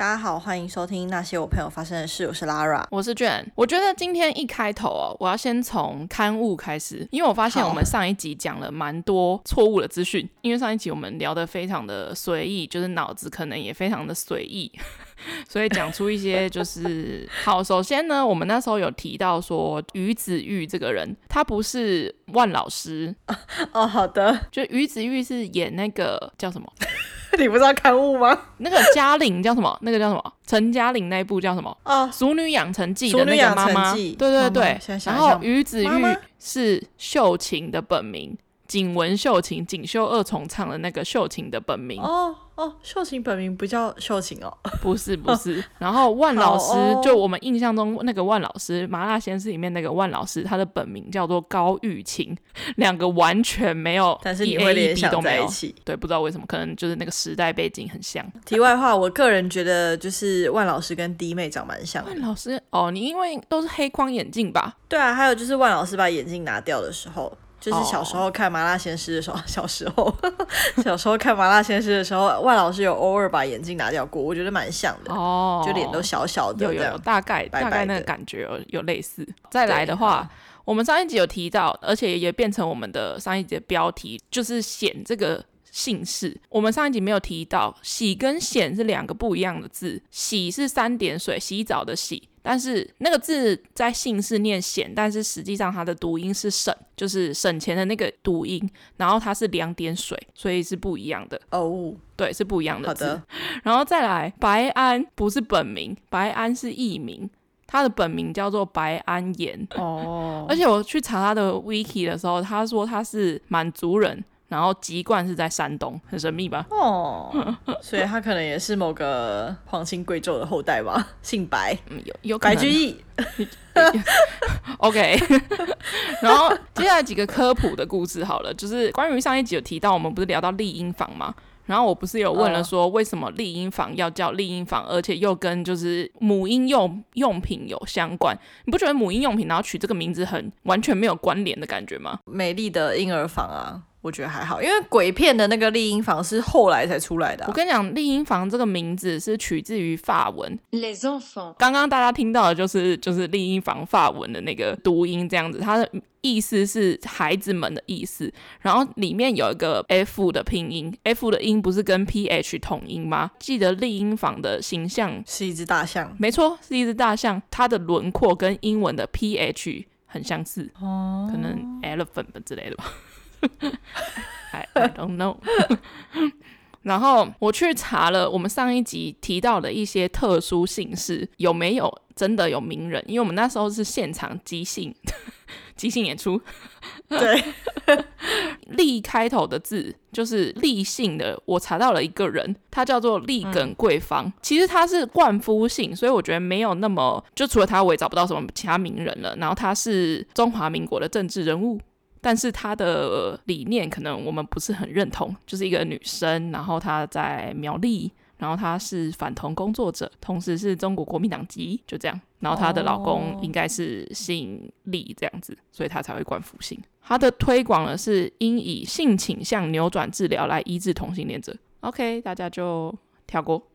大家好，欢迎收听那些我朋友发生的事。我是 Lara，我是卷。我觉得今天一开头哦，我要先从刊物开始，因为我发现我们上一集讲了蛮多错误的资讯。因为上一集我们聊得非常的随意，就是脑子可能也非常的随意，所以讲出一些就是好。首先呢，我们那时候有提到说于子玉这个人，他不是万老师哦。好的，就于子玉是演那个叫什么？你不知道刊物吗？那个嘉玲叫什么？那个叫什么？陈嘉玲那一部叫什么？哦，《熟女养成记》的那个妈妈。对对对。妈妈，然后于子玉是秀琴的本名。锦文秀琴，锦绣二重唱的那个秀琴的本名哦哦，秀琴本名不叫秀琴哦，不是不是。然后万老师，哦、就我们印象中那个万老师，《麻辣鲜师》里面那个万老师，他的本名叫做高玉琴，两个完全没有，但是你会联想在一起，对，不知道为什么，可能就是那个时代背景很像。题外话，我个人觉得就是万老师跟弟妹长蛮像的。万老师哦，你因为都是黑框眼镜吧？对啊，还有就是万老师把眼镜拿掉的时候。就是小时候看《麻辣鲜师》的时候，小时候 小时候看《麻辣鲜师》的时候，万老师有偶尔把眼镜拿掉过，我觉得蛮像的哦，就脸都小小的，有有大概大概那个感觉有有类似。再来的话，我们上一集有提到，而且也变成我们的上一集的标题，就是“显”这个姓氏。我们上一集没有提到，“洗”跟“显”是两个不一样的字，“洗”是三点水洗澡的“洗”。但是那个字在姓氏念显，但是实际上它的读音是省，就是省钱的那个读音。然后它是两点水，所以是不一样的哦。Oh, 对，是不一样的字。的然后再来，白安不是本名，白安是艺名，他的本名叫做白安岩哦。Oh. 而且我去查他的 wiki 的时候，他说他是满族人。然后籍贯是在山东，很神秘吧？哦，所以他可能也是某个皇亲贵胄的后代吧，姓白，嗯、有有白居易。OK，然后接下来几个科普的故事好了，就是关于上一集有提到，我们不是聊到丽婴房吗？然后我不是有问了说，为什么丽婴房要叫丽婴房，而且又跟就是母婴用用品有相关？你不觉得母婴用品然后取这个名字很完全没有关联的感觉吗？美丽的婴儿房啊。我觉得还好，因为鬼片的那个丽婴房是后来才出来的啊。我跟你讲，丽婴房这个名字是取自于法文。Les enfants。刚刚大家听到的就是就是丽婴房法文的那个读音这样子，它的意思是孩子们的意思。然后里面有一个 F 的拼音，F 的音不是跟 PH 同音吗？记得丽婴房的形象是一只大象，没错，是一只大象，它的轮廓跟英文的 PH 很相似，哦，可能 elephant 之类的吧。I, I don't know 然后我去查了我们上一集提到的一些特殊姓氏，有没有真的有名人？因为我们那时候是现场即兴即兴演出。对，立开头的字就是立姓的。我查到了一个人，他叫做立耿桂芳。嗯、其实他是冠夫姓，所以我觉得没有那么就除了他，我也找不到什么其他名人了。然后他是中华民国的政治人物。但是她的理念可能我们不是很认同，就是一个女生，然后她在苗栗，然后她是反同工作者，同时是中国国民党籍，就这样。然后她的老公应该是姓李这样子，所以她才会冠夫姓。她的推广呢是应以性倾向扭转治疗来医治同性恋者。OK，大家就跳过。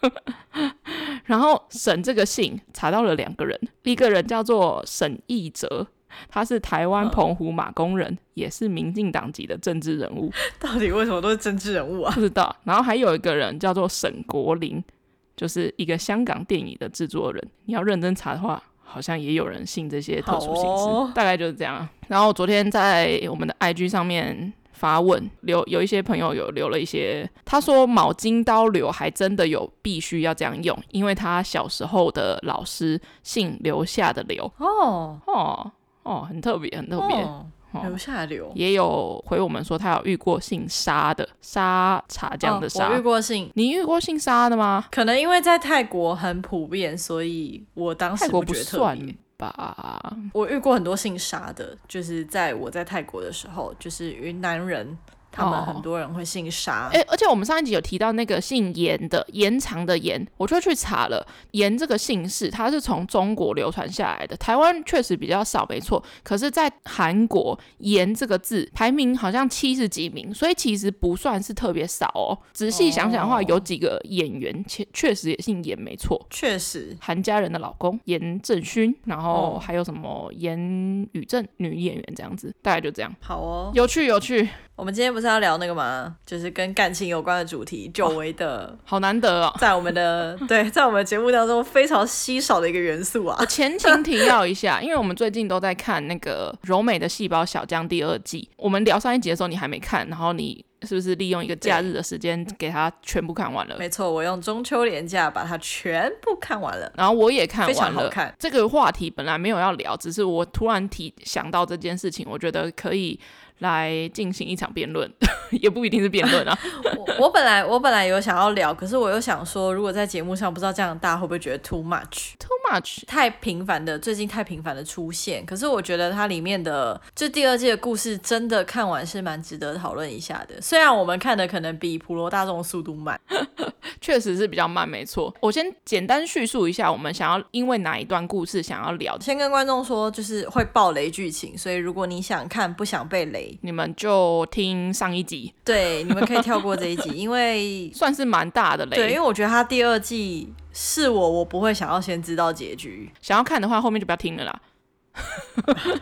然后沈这个姓查到了两个人，一个人叫做沈义哲。他是台湾澎湖马工人，嗯、也是民进党籍的政治人物。到底为什么都是政治人物啊？不知道。然后还有一个人叫做沈国林，就是一个香港电影的制作人。你要认真查的话，好像也有人信这些特殊姓氏，哦、大概就是这样。然后昨天在我们的 IG 上面发问，留有一些朋友有留了一些，他说毛巾刀流还真的有必须要这样用，因为他小时候的老师姓刘下的刘。哦哦。哦，很特别，很特别。哦，留下留也有回我们说他有遇过姓沙的沙茶酱的沙。哦，我遇过姓，你遇过姓沙的吗？可能因为在泰国很普遍，所以我当时不觉得特。泰国不算吧。我遇过很多姓沙的，就是在我在泰国的时候，就是云南人他们很多人会姓沙。哎、哦欸，而且我们上一集有提到那个姓严的，延长的延，我就去查了，严这个姓氏它是从中国流传下来的，台湾确实比较少，没错。可是，在韩国，严这个字排名好像七十几名，所以其实不算是特别少哦。仔细想想的话，哦、有几个演员确确实也姓严，没错。确实，韩家人的老公严正勋，然后还有什么严宇正女演员这样子，大概就这样。好哦，有趣有趣。我们今天不是要聊那个吗？就是跟感情有关的主题，久违的、哦，好难得哦，在我们的 对，在我们的节目当中非常稀少的一个元素啊。我前情提要一下，因为我们最近都在看那个《柔美的细胞小将》第二季。我们聊上一集的时候，你还没看，然后你是不是利用一个假日的时间给它全部看完了？没错，我用中秋连假把它全部看完了，然后我也看完了。非常好看。这个话题本来没有要聊，只是我突然提想到这件事情，我觉得可以。来进行一场辩论，也不一定是辩论啊。我我本来我本来有想要聊，可是我又想说，如果在节目上，不知道这样大家会不会觉得 too much？Too much，太频繁的，最近太频繁的出现。可是我觉得它里面的这第二季的故事，真的看完是蛮值得讨论一下的。虽然我们看的可能比普罗大众速度慢，确实是比较慢，没错。我先简单叙述一下，我们想要因为哪一段故事想要聊。先跟观众说，就是会爆雷剧情，所以如果你想看，不想被雷。你们就听上一集，对，你们可以跳过这一集，因为算是蛮大的雷。对，因为我觉得他第二季是我，我不会想要先知道结局。想要看的话，后面就不要听了啦。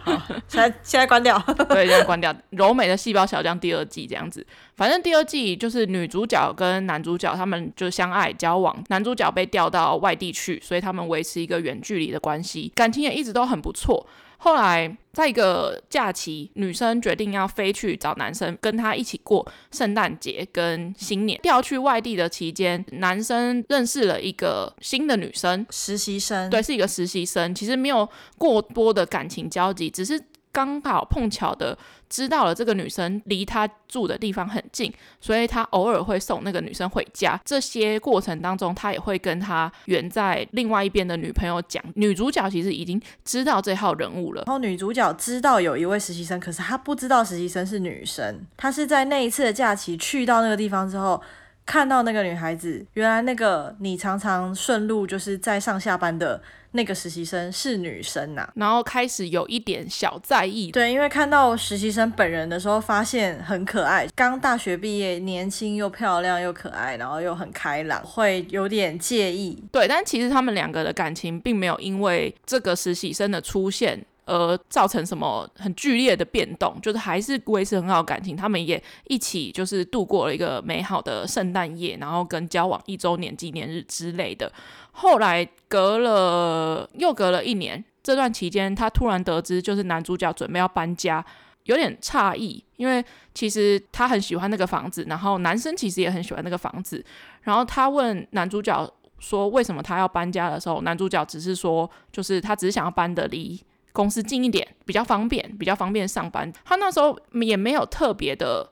好，现在现在关掉。对，现在关掉。柔美的细胞小将第二季这样子，反正第二季就是女主角跟男主角他们就相爱交往，男主角被调到外地去，所以他们维持一个远距离的关系，感情也一直都很不错。后来，在一个假期，女生决定要飞去找男生，跟他一起过圣诞节跟新年。调去外地的期间，男生认识了一个新的女生，实习生。对，是一个实习生。其实没有过多的感情交集，只是。刚好碰巧的知道了这个女生离他住的地方很近，所以他偶尔会送那个女生回家。这些过程当中，他也会跟他远在另外一边的女朋友讲。女主角其实已经知道这号人物了。然后女主角知道有一位实习生，可是她不知道实习生是女生。她是在那一次的假期去到那个地方之后，看到那个女孩子，原来那个你常常顺路就是在上下班的。那个实习生是女生呐、啊，然后开始有一点小在意。对，因为看到实习生本人的时候，发现很可爱，刚大学毕业，年轻又漂亮又可爱，然后又很开朗，会有点介意。对，但其实他们两个的感情并没有因为这个实习生的出现而造成什么很剧烈的变动，就是还是维持很好感情。他们也一起就是度过了一个美好的圣诞夜，然后跟交往一周年纪念日之类的。后来隔了又隔了一年，这段期间，他突然得知，就是男主角准备要搬家，有点诧异，因为其实他很喜欢那个房子，然后男生其实也很喜欢那个房子。然后他问男主角说，为什么他要搬家的时候，男主角只是说，就是他只是想要搬得离 公司近一点，比较方便，比较方便上班。他那时候也没有特别的。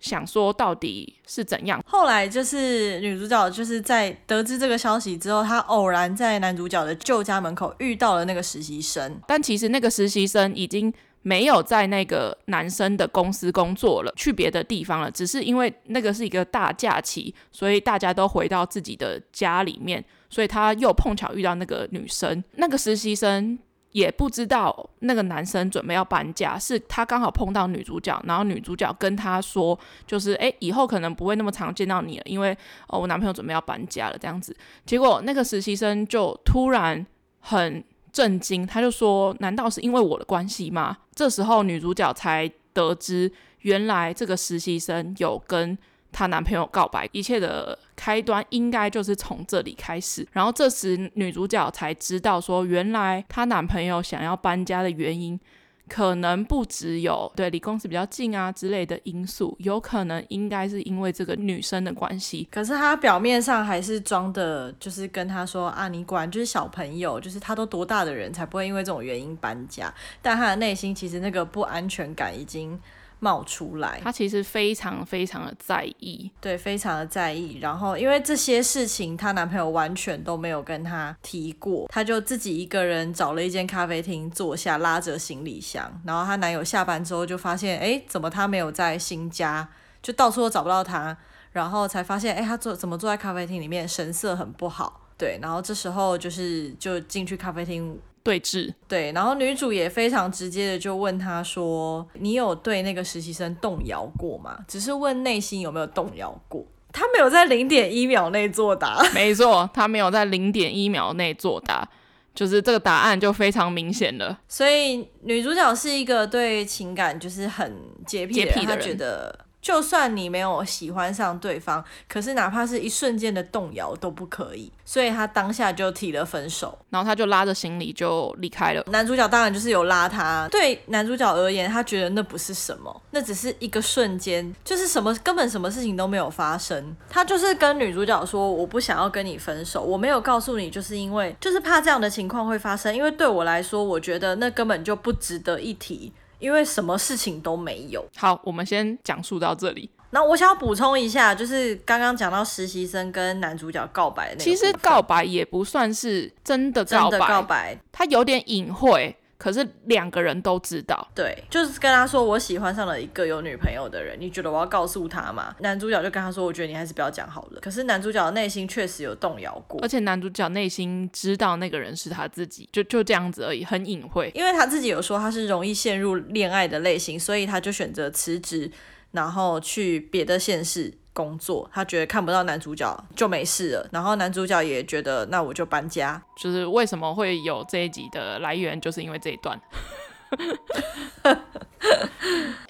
想说到底是怎样？后来就是女主角就是在得知这个消息之后，她偶然在男主角的旧家门口遇到了那个实习生。但其实那个实习生已经没有在那个男生的公司工作了，去别的地方了。只是因为那个是一个大假期，所以大家都回到自己的家里面，所以他又碰巧遇到那个女生，那个实习生。也不知道那个男生准备要搬家，是他刚好碰到女主角，然后女主角跟他说，就是诶，以后可能不会那么常见到你了，因为哦，我男朋友准备要搬家了这样子。结果那个实习生就突然很震惊，他就说：“难道是因为我的关系吗？”这时候女主角才得知，原来这个实习生有跟。她男朋友告白，一切的开端应该就是从这里开始。然后这时女主角才知道，说原来她男朋友想要搬家的原因，可能不只有对离公司比较近啊之类的因素，有可能应该是因为这个女生的关系。可是他表面上还是装的，就是跟他说啊，你果然就是小朋友，就是他都多大的人才不会因为这种原因搬家。但他的内心其实那个不安全感已经。冒出来，他其实非常非常的在意，对，非常的在意。然后因为这些事情，她男朋友完全都没有跟她提过，她就自己一个人找了一间咖啡厅坐下，拉着行李箱。然后她男友下班之后就发现，哎，怎么她没有在新家就到处都找不到她，然后才发现，哎，她坐怎么坐在咖啡厅里面，神色很不好。对，然后这时候就是就进去咖啡厅对峙。对，然后女主也非常直接的就问他说：“你有对那个实习生动摇过吗？”只是问内心有没有动摇过。他没有在零点一秒内作答。没错，他没有在零点一秒内作答，就是这个答案就非常明显了。所以女主角是一个对情感就是很洁癖的人，她觉得。就算你没有喜欢上对方，可是哪怕是一瞬间的动摇都不可以，所以他当下就提了分手，然后他就拉着行李就离开了。男主角当然就是有拉他，对男主角而言，他觉得那不是什么，那只是一个瞬间，就是什么根本什么事情都没有发生。他就是跟女主角说，我不想要跟你分手，我没有告诉你，就是因为就是怕这样的情况会发生，因为对我来说，我觉得那根本就不值得一提。因为什么事情都没有。好，我们先讲述到这里。那我想要补充一下，就是刚刚讲到实习生跟男主角告白的那，其实告白也不算是真的告白，真的告白，他有点隐晦。可是两个人都知道，对，就是跟他说我喜欢上了一个有女朋友的人，你觉得我要告诉他吗？男主角就跟他说，我觉得你还是不要讲好了。可是男主角的内心确实有动摇过，而且男主角内心知道那个人是他自己，就就这样子而已，很隐晦。因为他自己有说他是容易陷入恋爱的类型，所以他就选择辞职，然后去别的县市。工作，他觉得看不到男主角就没事了，然后男主角也觉得那我就搬家。就是为什么会有这一集的来源，就是因为这一段。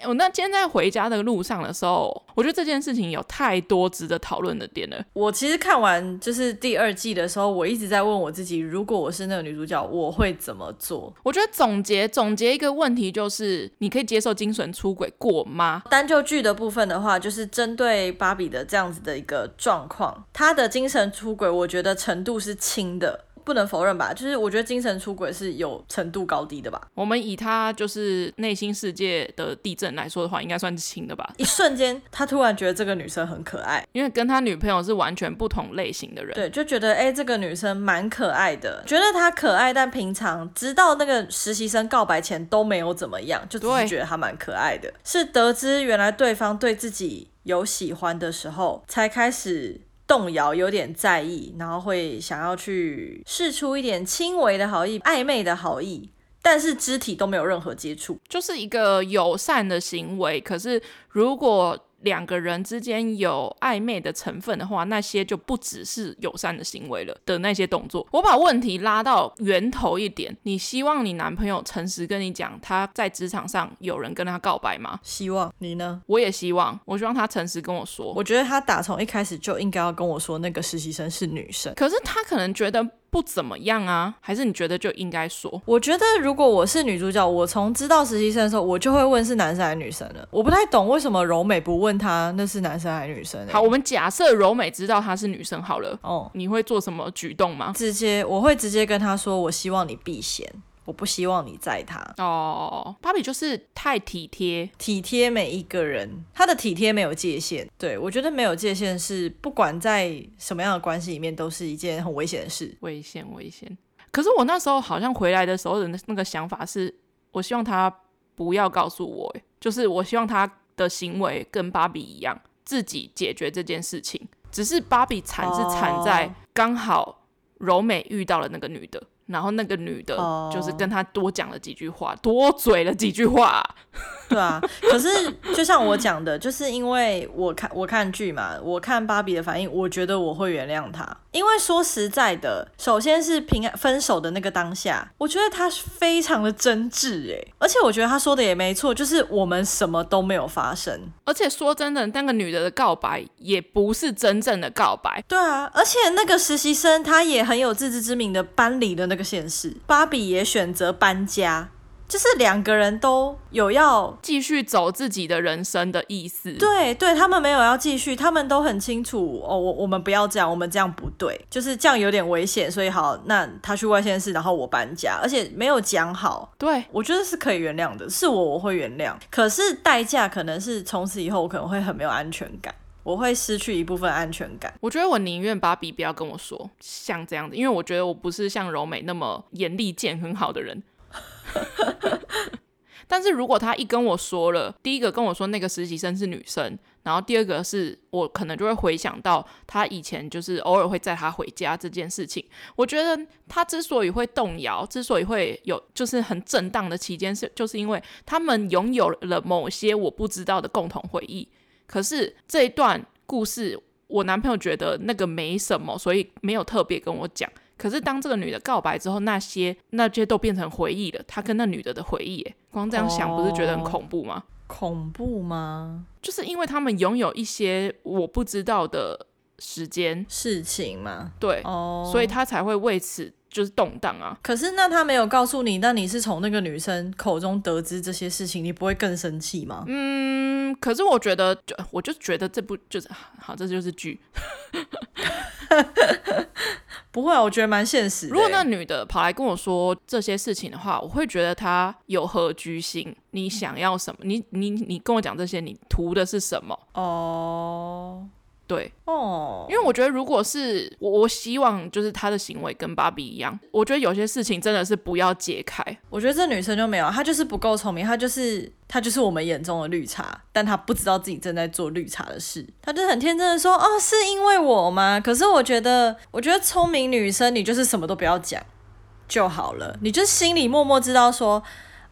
我 那今天在回家的路上的时候，我觉得这件事情有太多值得讨论的点了。我其实看完就是第二季的时候，我一直在问我自己，如果我是那个女主角，我会怎么做？我觉得总结总结一个问题就是，你可以接受精神出轨过吗？单就剧的部分的话，就是针对芭比的这样子的一个状况，她的精神出轨，我觉得程度是轻的。不能否认吧，就是我觉得精神出轨是有程度高低的吧。我们以他就是内心世界的地震来说的话，应该算是轻的吧。一瞬间，他突然觉得这个女生很可爱，因为跟他女朋友是完全不同类型的人。对，就觉得哎、欸，这个女生蛮可爱的，觉得她可爱，但平常直到那个实习生告白前都没有怎么样，就只是觉得她蛮可爱的。是得知原来对方对自己有喜欢的时候，才开始。动摇，有点在意，然后会想要去试出一点轻微的好意、暧昧的好意，但是肢体都没有任何接触，就是一个友善的行为。可是如果两个人之间有暧昧的成分的话，那些就不只是友善的行为了的那些动作。我把问题拉到源头一点，你希望你男朋友诚实跟你讲他在职场上有人跟他告白吗？希望。你呢？我也希望，我希望他诚实跟我说。我觉得他打从一开始就应该要跟我说那个实习生是女生，可是他可能觉得。不怎么样啊？还是你觉得就应该说？我觉得如果我是女主角，我从知道实习生的时候，我就会问是男生还是女生了。我不太懂为什么柔美不问他那是男生还是女生。好，我们假设柔美知道她是女生好了。哦，你会做什么举动吗？直接，我会直接跟他说，我希望你避嫌。我不希望你载他哦，芭比就是太体贴，体贴每一个人，他的体贴没有界限。对，我觉得没有界限是不管在什么样的关系里面都是一件很危险的事，危险危险。可是我那时候好像回来的时候的那个想法是，我希望他不要告诉我，就是我希望他的行为跟芭比一样，自己解决这件事情。只是芭比惨是惨在刚好柔美遇到了那个女的。然后那个女的，就是跟他多讲了几句话，oh. 多嘴了几句话。对啊，可是就像我讲的，就是因为我看我看剧嘛，我看芭比的反应，我觉得我会原谅他。因为说实在的，首先是平安分手的那个当下，我觉得他非常的真挚哎，而且我觉得他说的也没错，就是我们什么都没有发生。而且说真的，那个女的的告白也不是真正的告白。对啊，而且那个实习生他也很有自知之明的搬离了那个县市，芭比也选择搬家。就是两个人都有要继续走自己的人生的意思，对对，他们没有要继续，他们都很清楚哦，我我们不要这样，我们这样不对，就是这样有点危险，所以好，那他去外县市，然后我搬家，而且没有讲好，对，我觉得是可以原谅的，是我我会原谅，可是代价可能是从此以后我可能会很没有安全感，我会失去一部分安全感。我觉得我宁愿芭比不要跟我说像这样子，因为我觉得我不是像柔美那么严厉、见很好的人。但是如果他一跟我说了，第一个跟我说那个实习生是女生，然后第二个是我可能就会回想到他以前就是偶尔会载他回家这件事情。我觉得他之所以会动摇，之所以会有就是很震荡的期间，是就是因为他们拥有了某些我不知道的共同回忆。可是这一段故事，我男朋友觉得那个没什么，所以没有特别跟我讲。可是当这个女的告白之后，那些那些都变成回忆了，他跟那女的的回忆，光这样想不是觉得很恐怖吗？哦，恐怖吗？就是因为他们拥有一些我不知道的时间事情嘛，对，哦，所以他才会为此就是动荡啊。可是那他没有告诉你，那你是从那个女生口中得知这些事情，你不会更生气吗？嗯，可是我觉得，就我就觉得这部就是好，这就是剧。不会啊，我觉得蛮现实的。如果那女的跑来跟我说这些事情的话，我会觉得她有何居心？你想要什么？你你你跟我讲这些，你图的是什么？哦。对哦，因为我觉得如果是我，我希望就是他的行为跟芭比一样。我觉得有些事情真的是不要解开。我觉得这女生就没有，她就是不够聪明，她就是她就是我们眼中的绿茶，但她不知道自己正在做绿茶的事。她就很天真的说：“哦，是因为我吗？”可是我觉得，我觉得聪明女生你就是什么都不要讲就好了，你就心里默默知道说。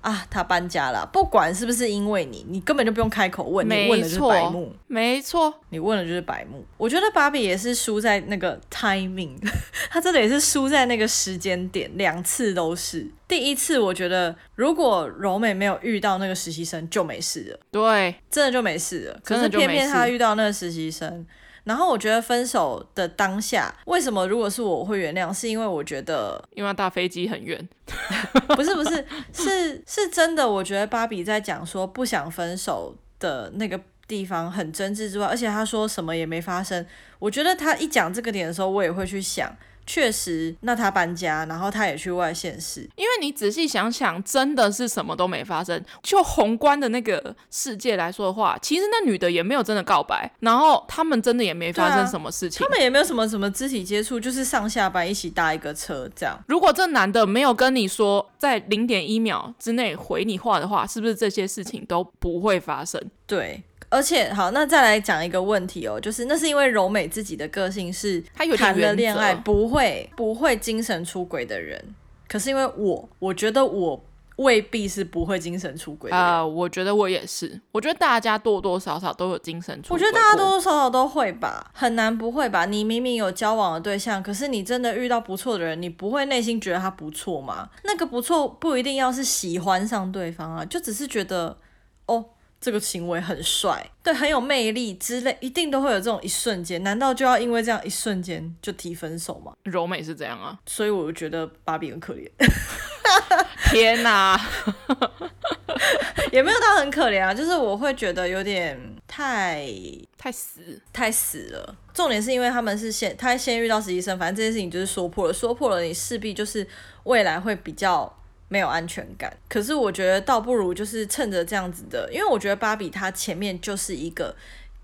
啊，他搬家了，不管是不是因为你，你根本就不用开口问，你问的就是白目，没错，你问的就是白目。我觉得芭比也是输在那个 timing，他真的也是输在那个时间点，两次都是。第一次我觉得如果柔美没有遇到那个实习生就没事了，对，真的就没事了。可是偏偏他遇到那个实习生。然后我觉得分手的当下，为什么如果是我会原谅？是因为我觉得，因为搭飞机很远，不是不是，是是真的。我觉得芭比在讲说不想分手的那个地方很真挚之外，而且他说什么也没发生。我觉得他一讲这个点的时候，我也会去想。确实，那他搬家，然后他也去外县市。因为你仔细想想，真的是什么都没发生。就宏观的那个世界来说的话，其实那女的也没有真的告白，然后他们真的也没发生什么事情。啊、他们也没有什么什么肢体接触，就是上下班一起搭一个车这样。如果这男的没有跟你说在零点一秒之内回你话的话，是不是这些事情都不会发生？对。而且好，那再来讲一个问题哦，就是那是因为柔美自己的个性是谈了恋爱不会不会精神出轨的人，可是因为我我觉得我未必是不会精神出轨啊，uh, 我觉得我也是，我觉得大家多多少少都有精神出轨，我觉得大家多多少少都会吧，很难不会吧？你明明有交往的对象，可是你真的遇到不错的人，你不会内心觉得他不错吗？那个不错不一定要是喜欢上对方啊，就只是觉得哦。这个行为很帅，对，很有魅力之类，一定都会有这种一瞬间。难道就要因为这样一瞬间就提分手吗？柔美是这样啊，所以我就觉得芭比很可怜。天哪，也没有到很可怜啊，就是我会觉得有点太太死太死了。重点是因为他们是先他先遇到实习生，反正这件事情就是说破了，说破了，你势必就是未来会比较。没有安全感，可是我觉得倒不如就是趁着这样子的，因为我觉得芭比她前面就是一个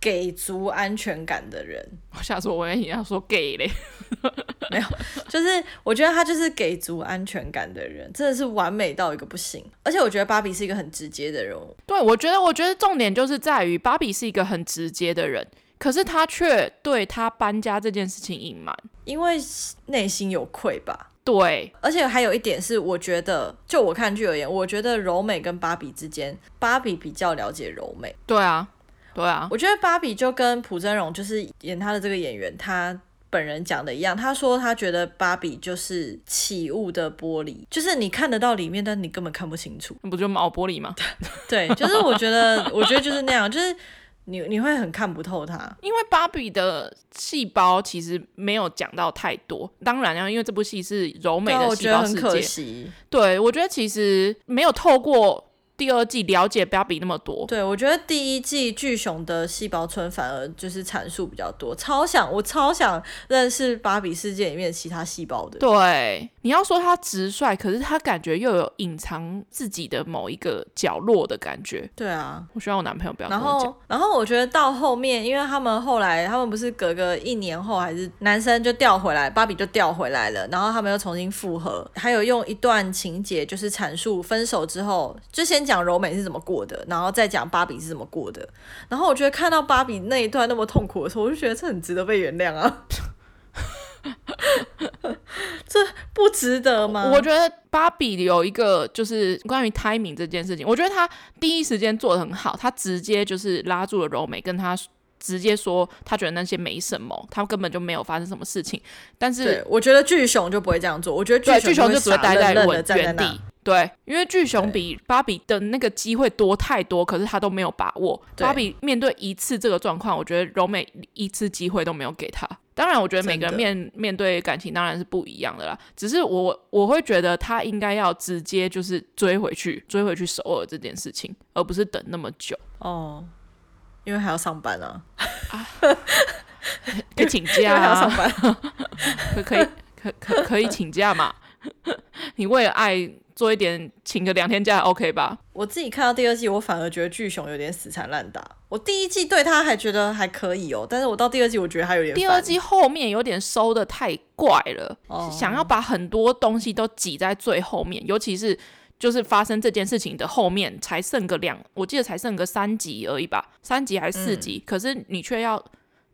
给足安全感的人。我下次我跟你要说给嘞，没有，就是我觉得她就是给足安全感的人，真的是完美到一个不行。而且我觉得芭比是一个很直接的人物。对，我觉得我觉得重点就是在于芭比是一个很直接的人，可是她却对她搬家这件事情隐瞒，因为内心有愧吧。对，而且还有一点是，我觉得就我看剧而言，我觉得柔美跟芭比之间，芭比比较了解柔美。对啊，对啊，我觉得芭比就跟朴真荣就是演他的这个演员，他本人讲的一样，他说他觉得芭比就是起雾的玻璃，就是你看得到里面，但你根本看不清楚。那不就毛玻璃吗？对，就是我觉得，我觉得就是那样，就是。你你会很看不透他，因为芭比的细胞其实没有讲到太多。当然啊，因为这部戏是柔美的细胞世界，我觉得很可惜。对，我觉得其实没有透过。第二季了解不要比那么多，对，我觉得第一季巨熊的细胞村反而就是阐述比较多，超想我超想认识芭比世界里面其他细胞的。对，你要说他直率，可是他感觉又有隐藏自己的某一个角落的感觉。对啊，我希望我男朋友不要跟我讲。然后，然后我觉得到后面，因为他们后来他们不是隔个一年后还是男生就调回来，芭比就调回来了，然后他们又重新复合，还有用一段情节就是阐述分手之后就先。先讲柔美是怎么过的，然后再讲芭比是怎么过的。然后我觉得看到芭比那一段那么痛苦的时候，我就觉得这很值得被原谅啊。这不值得吗？我觉得芭比有一个就是关于 timing 这件事情，我觉得他第一时间做的很好，他直接就是拉住了柔美，跟他直接说他觉得那些没什么，他根本就没有发生什么事情。但是我觉得巨熊就不会这样做，我觉得巨熊就只会待在原地。对，因为巨熊比芭比的那个机会多太多，可是他都没有把握。芭比面对一次这个状况，我觉得柔美一次机会都没有给他。当然，我觉得每个人面面对感情当然是不一样的啦。只是我我会觉得他应该要直接就是追回去，追回去首尔这件事情，而不是等那么久哦。因为还要上班啊，啊可以请假啊，还要上班，可可以可可可以请假嘛？你为了爱。做一点，请个两天假，OK 吧？我自己看到第二季，我反而觉得巨熊有点死缠烂打。我第一季对他还觉得还可以哦，但是我到第二季，我觉得他有点。第二季后面有点收的太怪了，哦、想要把很多东西都挤在最后面，尤其是就是发生这件事情的后面，才剩个两，我记得才剩个三集而已吧，三集还是四集？嗯、可是你却要。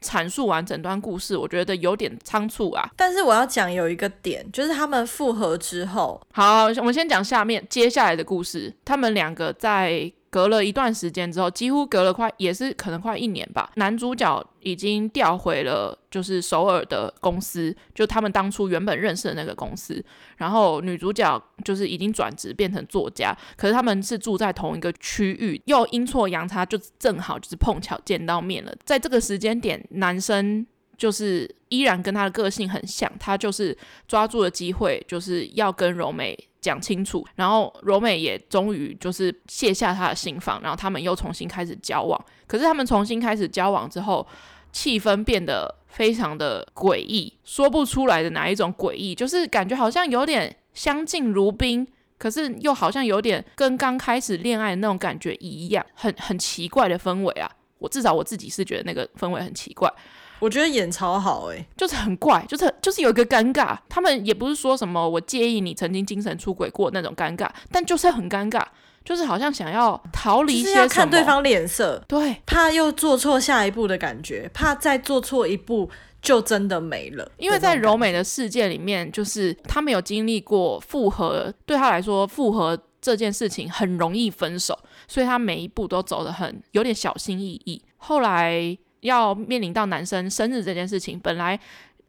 阐述完整段故事，我觉得有点仓促啊。但是我要讲有一个点，就是他们复合之后，好，我们先讲下面接下来的故事。他们两个在。隔了一段时间之后，几乎隔了快也是可能快一年吧。男主角已经调回了就是首尔的公司，就他们当初原本认识的那个公司。然后女主角就是已经转职变成作家，可是他们是住在同一个区域，又阴错阳差就正好就是碰巧见到面了。在这个时间点，男生就是依然跟他的个性很像，他就是抓住了机会，就是要跟柔美。讲清楚，然后柔美也终于就是卸下他的心防，然后他们又重新开始交往。可是他们重新开始交往之后，气氛变得非常的诡异，说不出来的哪一种诡异，就是感觉好像有点相敬如宾，可是又好像有点跟刚开始恋爱的那种感觉一样，很很奇怪的氛围啊！我至少我自己是觉得那个氛围很奇怪。我觉得演超好哎、欸，就是很怪，就是就是有一个尴尬。他们也不是说什么我介意你曾经精神出轨过那种尴尬，但就是很尴尬，就是好像想要逃离，就是要看对方脸色，对，怕又做错下一步的感觉，怕再做错一步就真的没了。因为在柔美的世界里面，就是他没有经历过复合，对他来说复合这件事情很容易分手，所以他每一步都走得很有点小心翼翼。后来。要面临到男生生日这件事情，本来，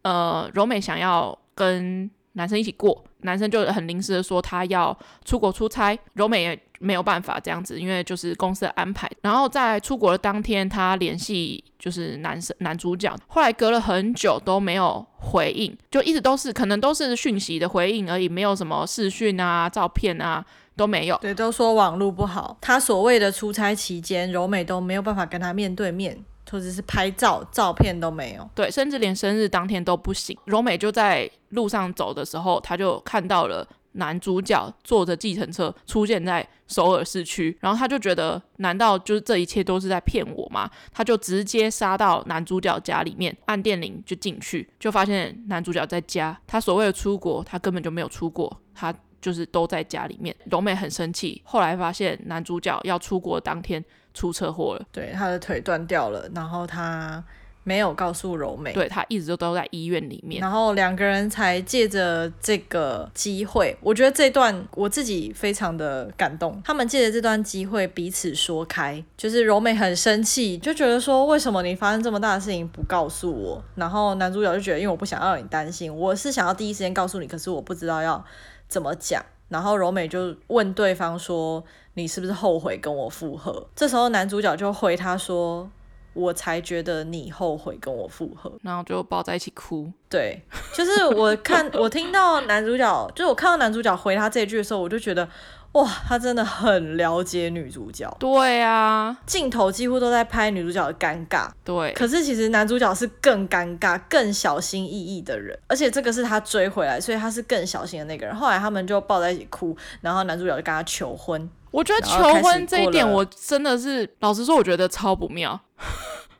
呃，柔美想要跟男生一起过，男生就很临时的说他要出国出差，柔美也没有办法这样子，因为就是公司的安排。然后在出国的当天，他联系就是男生男主角，后来隔了很久都没有回应，就一直都是可能都是讯息的回应而已，没有什么视讯啊、照片啊都没有。对，都说网络不好。他所谓的出差期间，柔美都没有办法跟他面对面。或者是拍照，照片都没有。对，甚至连生日当天都不行。柔美就在路上走的时候，他就看到了男主角坐着计程车出现在首尔市区，然后他就觉得，难道就是这一切都是在骗我吗？他就直接杀到男主角家里面，按电铃就进去，就发现男主角在家。他所谓的出国，他根本就没有出国，他就是都在家里面。柔美很生气，后来发现男主角要出国当天。出车祸了，对，他的腿断掉了，然后他没有告诉柔美，对，他一直都都在医院里面，然后两个人才借着这个机会，我觉得这段我自己非常的感动，他们借着这段机会彼此说开，就是柔美很生气，就觉得说，为什么你发生这么大的事情不告诉我？然后男主角就觉得因为我不想要让你担心，我是想要第一时间告诉你，可是我不知道要怎么讲。然后柔美就问对方说：“你是不是后悔跟我复合？”这时候男主角就回他说：“我才觉得你后悔跟我复合。”然后就抱在一起哭。对，就是我看 我听到男主角，就是我看到男主角回他这句的时候，我就觉得。哇，他真的很了解女主角。对啊，镜头几乎都在拍女主角的尴尬。对，可是其实男主角是更尴尬、更小心翼翼的人，而且这个是他追回来，所以他是更小心的那个人。后来他们就抱在一起哭，然后男主角就跟他求婚。我觉得求婚这一点，我真的是老实说，我觉得超不妙。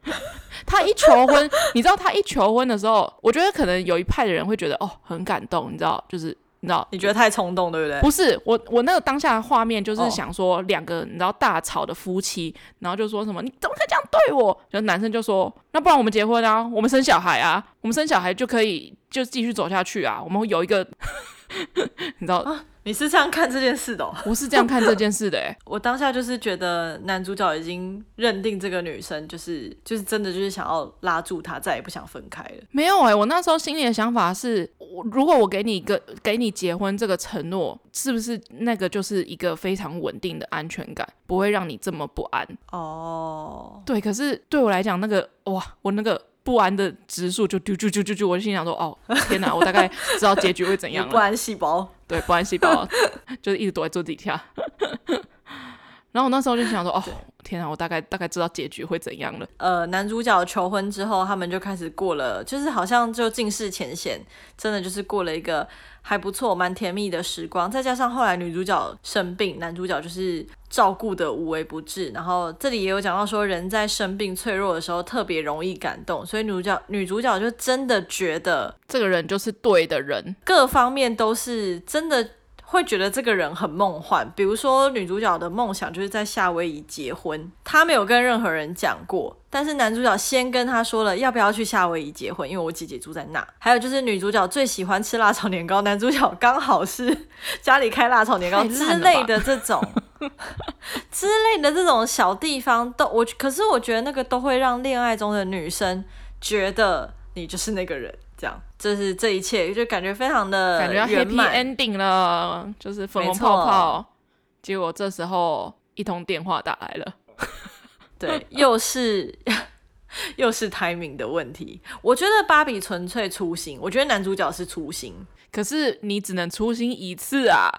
他一求婚，你知道他一求婚的时候，我觉得可能有一派的人会觉得哦很感动，你知道，就是。你知道？你觉得太冲动，对不对？不是，我我那个当下的画面就是想说，两个你知道大吵的夫妻，然后就说什么你怎么可以这样对我？然后男生就说，那不然我们结婚啊，我们生小孩啊，我们生小孩就可以就继续走下去啊，我们会有一个，你知道？啊你是这样看这件事的？哦？我是这样看这件事的。欸，哎，我当下就是觉得男主角已经认定这个女生就是就是真的就是想要拉住她，再也不想分开了。没有哎，欸，我那时候心里的想法是，我如果我给你一个给你结婚这个承诺，是不是那个就是一个非常稳定的安全感，不会让你这么不安？哦，对，可是对我来讲，那个哇，我那个。不安的指数就丢丢丢丢丢，我就心想说：“哦，天哪，我大概知道结局会怎样了。”不安细胞，对，不安细胞 就是一直躲在桌底下。然后我那时候就想说：“哦，天啊，我大概大概知道结局会怎样了。”呃，男主角求婚之后，他们就开始过了，就是好像就尽释前嫌，真的就是过了一个。还不错，蛮甜蜜的时光。再加上后来女主角生病，男主角就是照顾的无微不至。然后这里也有讲到说，人在生病脆弱的时候特别容易感动，所以女主角女主角就真的觉得这个人就是对的人，各方面都是真的。会觉得这个人很梦幻，比如说女主角的梦想就是在夏威夷结婚，她没有跟任何人讲过，但是男主角先跟她说了要不要去夏威夷结婚，因为我姐姐住在那。还有就是女主角最喜欢吃辣炒年糕，男主角刚好是家里开辣炒年糕之类的这种 之类的这种小地方都我，可是我觉得那个都会让恋爱中的女生觉得你就是那个人。这样，这是这一切，就感觉非常的感觉要 happy ending 了，就是粉红泡泡。结果这时候一通电话打来了，对，又是 又是 timing 的问题。我觉得芭比纯粹粗心，我觉得男主角是粗心，可是你只能粗心一次啊。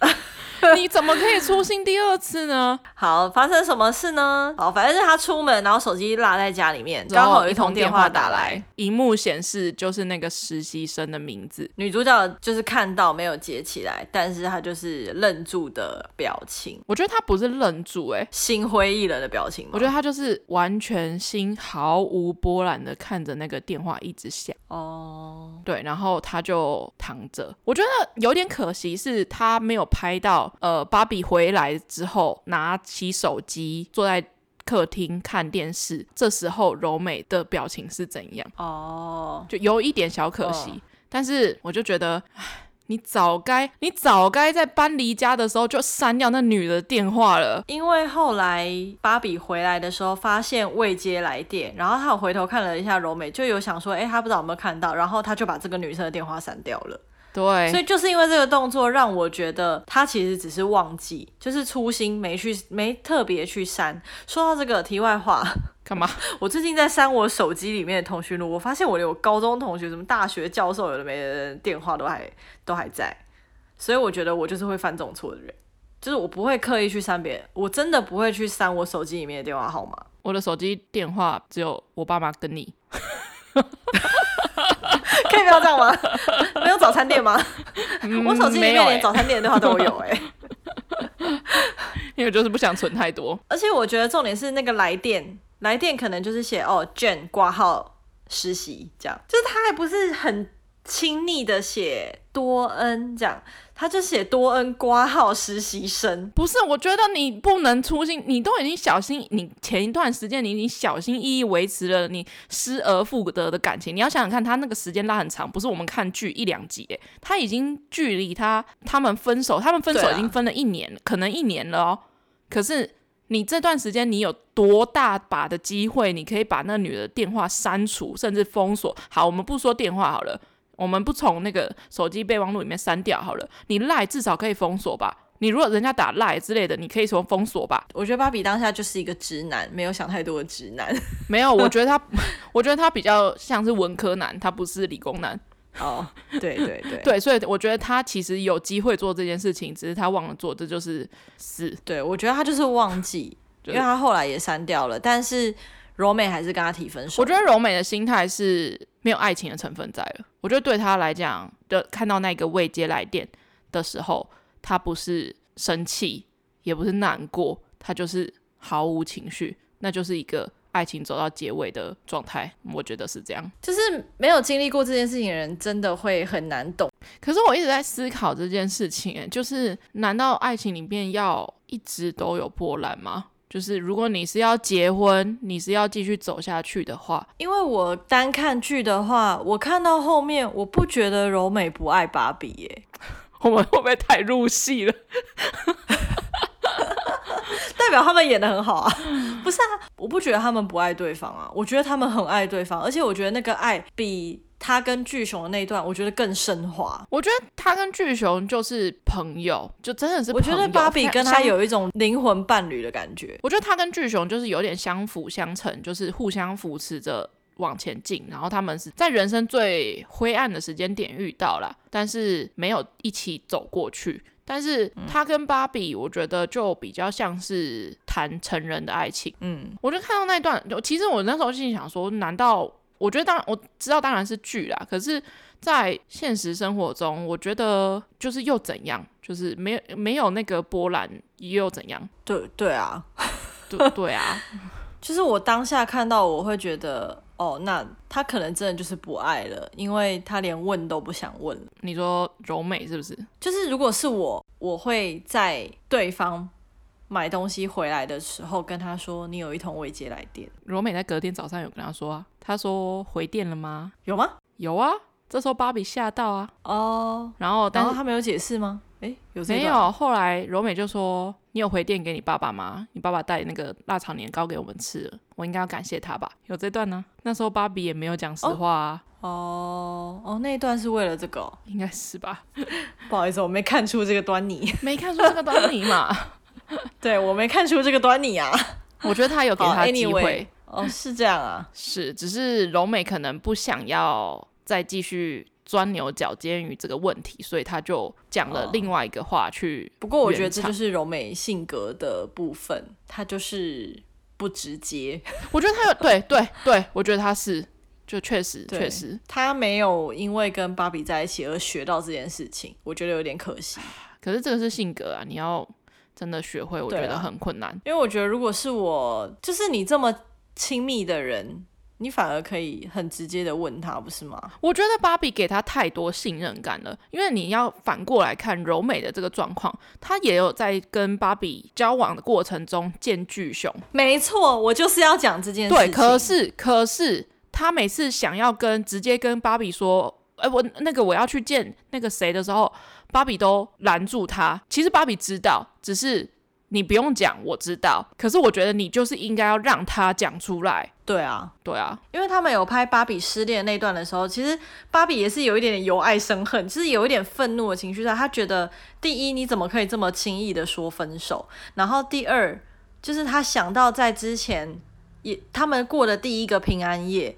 你怎么可以粗心第二次呢？好，发生什么事呢？好，反正是他出门，然后手机落在家里面，刚好有一通电话打来，荧幕显示就是那个实习生的名字。女主角就是看到没有接起来，但是她就是愣住的表情。我觉得她不是愣住，欸，哎，心灰意冷的表情。我觉得她就是完全心毫无波澜的看着那个电话一直响。哦，对，然后她就躺着。我觉得有点可惜，是她没有拍到。呃，芭比回来之后，拿起手机坐在客厅看电视。这时候柔美的表情是怎样？哦，就有一点小可惜。哦、但是我就觉得，你早该，你早该在搬离家的时候就删掉那女的电话了。因为后来芭比回来的时候，发现未接来电，然后他有回头看了一下柔美，就有想说，哎，他不知道有没有看到，然后他就把这个女生的电话删掉了。对，所以就是因为这个动作，让我觉得他其实只是忘记，就是粗心没去，没特别去删。说到这个题外话，干嘛？我最近在删我手机里面的通讯录，我发现我连我高中同学、什么大学教授有的没的电话都还都还在，所以我觉得我就是会犯这种错的人，就是我不会刻意去删别人，我真的不会去删我手机里面的电话号码。我的手机电话只有我爸妈跟你。可以不要这样吗？餐店吗？嗯、我手机里面连早餐店的电话都有哎、欸，因为就是不想存太多。而且我觉得重点是那个来电，来电可能就是写哦，Jane 挂号实习这样，就是他还不是很亲昵的写多恩这样。他就写多恩挂号实习生，不是？我觉得你不能粗心，你都已经小心，你前一段时间你已经小心翼翼维持了你失而复得的感情。你要想想看，他那个时间拉很长，不是我们看剧一两集，他已经距离他他们分手，他们分手已经分了一年，可能一年了哦。可是你这段时间你有多大把的机会，你可以把那女的电话删除，甚至封锁。好，我们不说电话好了。我们不从那个手机备忘录里面删掉好了，你赖至少可以封锁吧？你如果人家打赖之类的，你可以说封锁吧？我觉得芭比当下就是一个直男，没有想太多的直男。没有，我觉得他，我觉得他比较像是文科男，他不是理工男。哦，对对对 对，所以我觉得他其实有机会做这件事情，只是他忘了做，这就是死。对，我觉得他就是忘记，因为他后来也删掉了，但是柔美还是跟他提分手。我觉得柔美的心态是。没有爱情的成分在了，我觉得对他来讲，的看到那个未接来电的时候，他不是生气，也不是难过，他就是毫无情绪，那就是一个爱情走到结尾的状态。我觉得是这样，就是没有经历过这件事情的人，真的会很难懂。可是我一直在思考这件事情，就是难道爱情里面要一直都有波澜吗？就是如果你是要结婚，你是要继续走下去的话，因为我单看剧的话，我看到后面，我不觉得柔美不爱芭比耶。我们会不会太入戏了？代表他们演得很好啊？不是啊，我不觉得他们不爱对方啊，我觉得他们很爱对方，而且我觉得那个爱比。他跟巨熊的那一段，我觉得更升华。我觉得他跟巨熊就是朋友，就真的是朋友。我觉得芭比跟他有一种灵魂伴侣的感觉。我觉得他跟巨熊就是有点相辅相成，就是互相扶持着往前进。然后他们是在人生最灰暗的时间点遇到了，但是没有一起走过去。但是他跟芭比，我觉得就比较像是谈成人的爱情。嗯，我就看到那段，其实我那时候心里想说，难道？我觉得当然我知道当然是剧啦，可是，在现实生活中，我觉得就是又怎样，就是没有没有那个波澜又怎样？对对啊，对对啊，就是我当下看到，我会觉得哦，那他可能真的就是不爱了，因为他连问都不想问。你说柔美是不是？就是如果是我，我会在对方。买东西回来的时候，跟他说：“你有一通未接来电。”柔美在隔天早上有跟他说啊，他说回电了吗？有吗？有啊。这时候芭比吓到啊。哦。然后，但是他没有解释吗？诶，有？没有。后来柔美就说：“你有回电给你爸爸吗？你爸爸带那个腊肠年糕给我们吃了，我应该要感谢他吧？”有这段呢。那时候芭比也没有讲实话啊。哦哦，那一段是为了这个哦？应该是吧。不好意思，我没看出这个端倪。没看出这个端倪嘛。对，我没看出这个端倪啊，我觉得他有给他机会。哦，是这样啊，是，只是柔美可能不想要再继续钻牛角尖于这个问题，所以他就讲了另外一个话去。不过我觉得这就是柔美性格的部分，他就是不直接。我觉得他有，对对对，我觉得他是，就确实确实，他没有因为跟芭比在一起而学到这件事情，我觉得有点可惜。可是这个是性格啊，你要。真的学会，我觉得很困难。因为我觉得，如果是我，就是你这么亲密的人，你反而可以很直接的问他，不是吗？我觉得芭比给他太多信任感了。因为你要反过来看柔美的这个状况，他也有在跟芭比交往的过程中见巨熊。没错，我就是要讲这件事情。对，可是可是他每次想要跟直接跟芭比说，哎，我那个我要去见那个谁的时候。芭比都拦住他。其实芭比知道，只是你不用讲，我知道。可是我觉得你就是应该要让他讲出来。对啊，对啊，因为他们有拍芭比失恋那段的时候，其实芭比也是有一点点由爱生恨，就是有一点愤怒的情绪在。他觉得第一，你怎么可以这么轻易的说分手？然后第二，就是他想到在之前也他们过的第一个平安夜。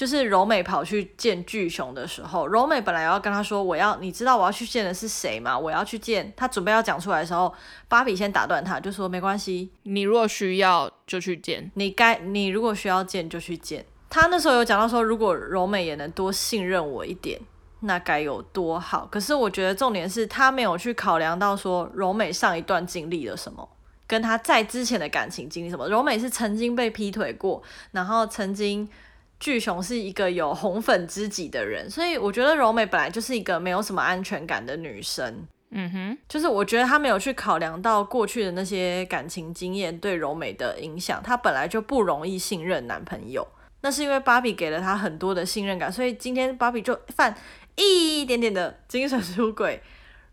就是柔美跑去见巨熊的时候，柔美本来要跟他说：“我要，你知道我要去见的是谁吗？我要去见。”他准备要讲出来的时候，芭比先打断他，就说：“没关系，你如果需要就去见，你该你如果需要见就去见。”他那时候有讲到说，如果柔美也能多信任我一点，那该有多好。可是我觉得重点是他没有去考量到说柔美上一段经历了什么，跟他在之前的感情经历什么。柔美是曾经被劈腿过，然后曾经。巨熊是一个有红粉知己的人，所以我觉得柔美本来就是一个没有什么安全感的女生。嗯哼，就是我觉得她没有去考量到过去的那些感情经验对柔美的影响，她本来就不容易信任男朋友。那是因为芭比给了她很多的信任感，所以今天芭比就犯一点点的精神出轨，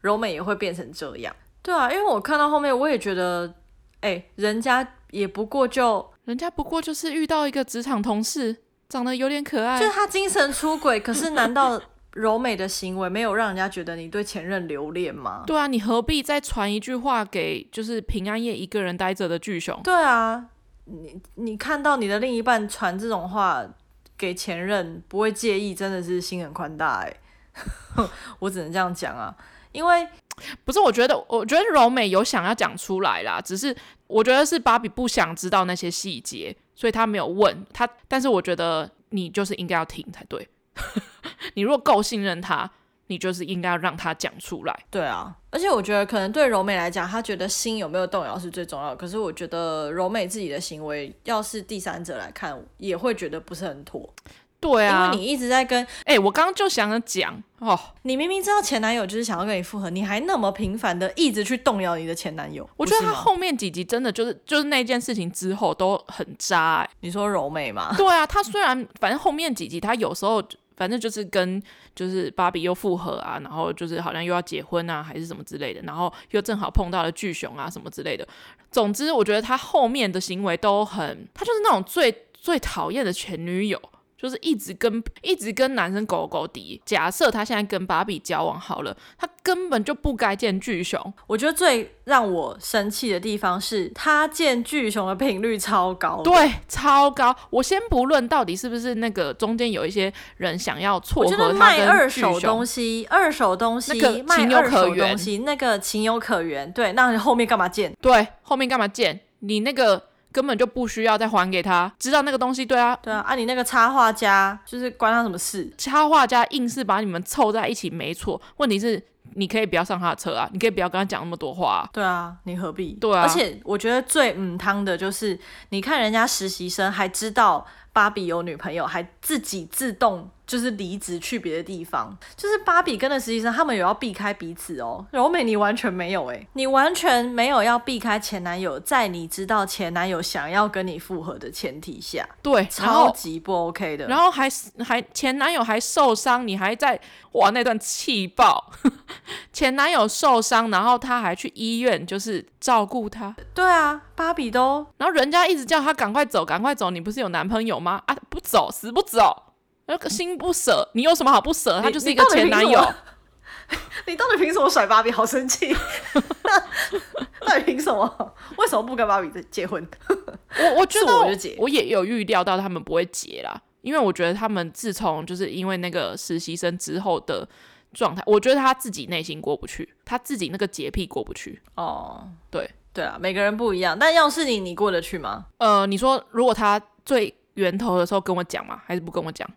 柔美也会变成这样。对啊，因为我看到后面我也觉得，哎、欸，人家也不过就，人家不过就是遇到一个职场同事。长得有点可爱，就是他精神出轨。可是难道柔美的行为没有让人家觉得你对前任留恋吗？对啊，你何必再传一句话给就是平安夜一个人待着的巨熊？对啊，你你看到你的另一半传这种话给前任，不会介意，真的是心很宽大哎。我只能这样讲啊，因为不是，我觉得我觉得柔美有想要讲出来啦，只是我觉得是芭比不想知道那些细节。所以他没有问他，但是我觉得你就是应该要听才对。你如果够信任他，你就是应该要让他讲出来。对啊，而且我觉得可能对柔美来讲，她觉得心有没有动摇是最重要的。可是我觉得柔美自己的行为，要是第三者来看，也会觉得不是很妥。对啊，因为你一直在跟，哎、欸，我刚刚就想着讲哦，你明明知道前男友就是想要跟你复合，你还那么频繁的一直去动摇你的前男友。我觉得他后面几集真的就是就是那件事情之后都很渣。哎，你说柔美吗？对啊，他虽然反正后面几集他有时候反正就是跟就是芭比又复合啊，然后就是好像又要结婚啊，还是什么之类的，然后又正好碰到了巨熊啊什么之类的。总之，我觉得他后面的行为都很，他就是那种最最讨厌的前女友。就是一直跟一直跟男生狗狗敌。假设他现在跟芭比交往好了，他根本就不该见巨熊。我觉得最让我生气的地方是他见巨熊的频率超高，对，超高。我先不论到底是不是那个中间有一些人想要撮合他卖二手东西，二手东西，那个情有可原，那个情有可原。对，那你后面干嘛见？对，后面干嘛见？你那个。根本就不需要再还给他，知道那个东西，对啊，对啊，啊，你那个插画家就是关他什么事？插画家硬是把你们凑在一起，没错。问题是，你可以不要上他的车啊，你可以不要跟他讲那么多话啊。对啊，你何必？对啊，而且我觉得最嗯汤的就是，你看人家实习生还知道芭比有女朋友，还自己自动。就是离职去别的地方，就是芭比跟的实习生，他们有要避开彼此哦。柔美，你完全没有哎，你完全没有要避开前男友，在你知道前男友想要跟你复合的前提下，对，超级不 OK 的。然后还还前男友还受伤，你还在哇那段气爆，前男友受伤，然后他还去医院就是照顾他。对啊，芭比都，然后人家一直叫他赶快走，赶快走，你不是有男朋友吗？啊，不走，死不走。那个心不舍，你有什么好不舍？他就是一个前男友。你到底凭什么甩芭比？好生气！那你凭什么？为什么不跟芭比结婚？我我觉得我，我也有预料到他们不会结啦，因为我觉得他们自从就是因为那个实习生之后的状态，我觉得他自己内心过不去，他自己那个洁癖过不去。哦，对对啊，每个人不一样。但要是你，你过得去吗？呃，你说如果他最源头的时候跟我讲吗？还是不跟我讲？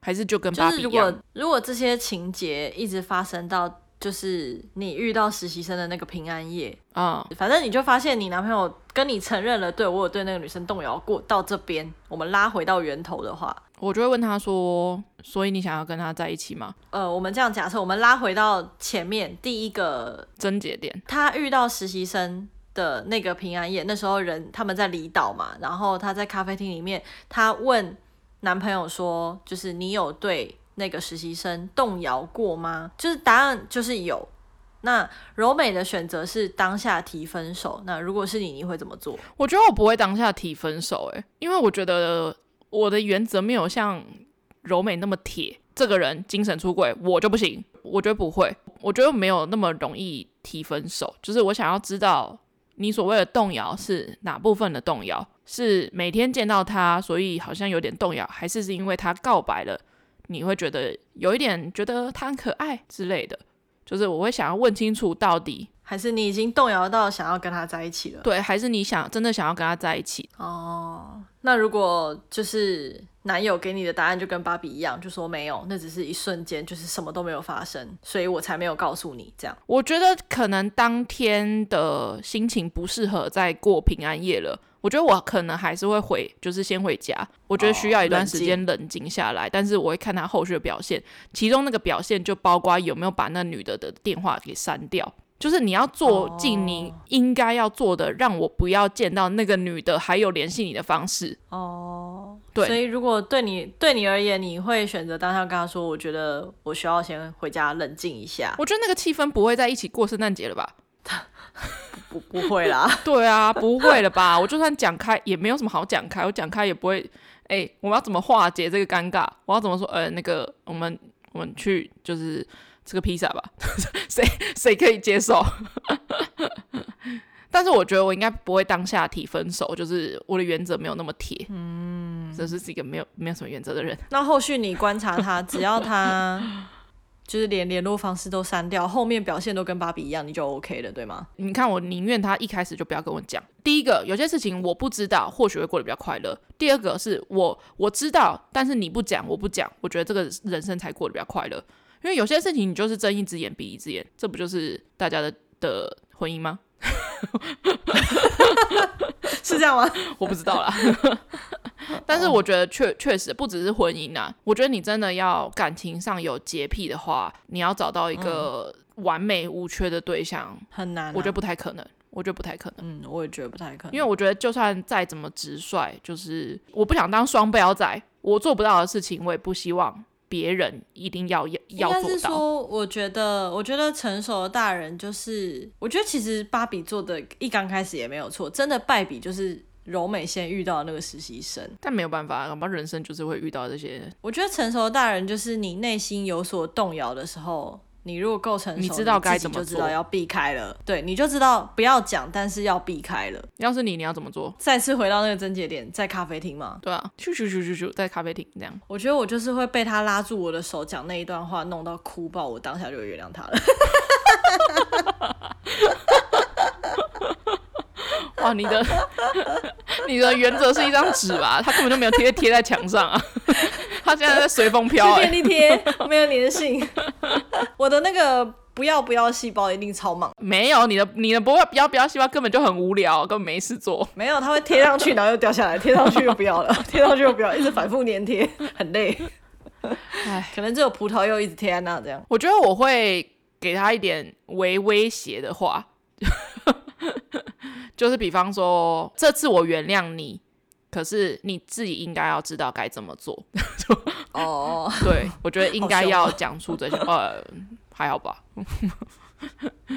还是就跟。就是如果如果这些情节一直发生到，就是你遇到实习生的那个平安夜啊，嗯、反正你就发现你男朋友跟你承认了，对，我有对那个女生动摇过。到这边，我们拉回到源头的话，我就会问他说：“所以你想要跟他在一起吗？”呃，我们这样假设，我们拉回到前面第一个症结点，他遇到实习生的那个平安夜，那时候人他们在离岛嘛，然后他在咖啡厅里面，他问。男朋友说：“就是你有对那个实习生动摇过吗？”就是答案就是有。那柔美的选择是当下提分手。那如果是你，你会怎么做？我觉得我不会当下提分手，诶，因为我觉得我的原则没有像柔美那么铁。这个人精神出轨，我就不行。我觉得不会，我觉得没有那么容易提分手。就是我想要知道。你所谓的动摇是哪部分的动摇？是每天见到他，所以好像有点动摇，还是是因为他告白了，你会觉得有一点觉得他很可爱之类的？就是我会想要问清楚到底，还是你已经动摇到想要跟他在一起了？对，还是你想真的想要跟他在一起？哦，那如果就是。男友给你的答案就跟芭比一样，就说没有，那只是一瞬间，就是什么都没有发生，所以我才没有告诉你这样。我觉得可能当天的心情不适合再过平安夜了，我觉得我可能还是会回，就是先回家。我觉得需要一段时间冷静下来，哦、但是我会看他后续的表现，其中那个表现就包括有没有把那女的的电话给删掉。就是你要做尽你应该要做的，让我不要见到那个女的，还有联系你的方式。哦，对。所以如果对你对你而言，你会选择当下跟他说：“我觉得我需要先回家冷静一下。”我觉得那个气氛不会在一起过圣诞节了吧？不 不，不会啦。对啊，不会了吧？我就算讲开，也没有什么好讲开。我讲开也不会。哎、欸，我们要怎么化解这个尴尬？我要怎么说？呃，那个我们我们去就是。吃个披萨吧，谁谁可以接受？但是我觉得我应该不会当下提分手，就是我的原则没有那么铁。嗯，这是一个没有没有什么原则的人。那后续你观察他，只要他就是连联络方式都删掉，后面表现都跟芭比一样，你就 OK 了，对吗？你看，我宁愿他一开始就不要跟我讲。第一个，有些事情我不知道，或许会过得比较快乐。第二个是我我知道，但是你不讲，我不讲，我觉得这个人生才过得比较快乐。因为有些事情你就是睁一只眼闭一只眼，这不就是大家的的婚姻吗？是这样吗？我不知道啦。但是我觉得确确实不只是婚姻啊，我觉得你真的要感情上有洁癖的话，你要找到一个完美无缺的对象很难，我觉得不太可能。我觉得不太可能。嗯，我也觉得不太可能，因为我觉得就算再怎么直率，就是我不想当双标仔，我做不到的事情，我也不希望别人一定要要要做到。是说，我觉得，我觉得成熟的大人就是，我觉得其实芭比做的一刚开始也没有错，真的败笔就是柔美先遇到那个实习生，但没有办法，恐怕人生就是会遇到这些。我觉得成熟的大人就是你内心有所动摇的时候。你如果够成熟，你知道该怎么做，就知道要避开了。对，你就知道不要讲，但是要避开了。要是你，你要怎么做？再次回到那个症结点，在咖啡厅吗？对啊，咻咻咻咻咻，在咖啡厅这样。我觉得我就是会被他拉住我的手讲那一段话，弄到哭爆，我当下就会原谅他了。哇，你的你的原则是一张纸吧？他根本就没有贴贴在墙上啊。他现在在随风飘，便利贴没有粘性。我的那个不要不要细胞一定超忙。没有，你的你的不要不要不要细胞根本就很无聊，根本没事做。没有，它会贴上去，然后又掉下来，贴上去又不要了，贴上去又不要，一直反复粘贴，很累。唉，可能只有葡萄柚一直贴在那这样。我觉得我会给他一点微威胁的话，就是比方说，这次我原谅你。可是你自己应该要知道该怎么做。哦，对，我觉得应该要讲出这些。呃，还好吧。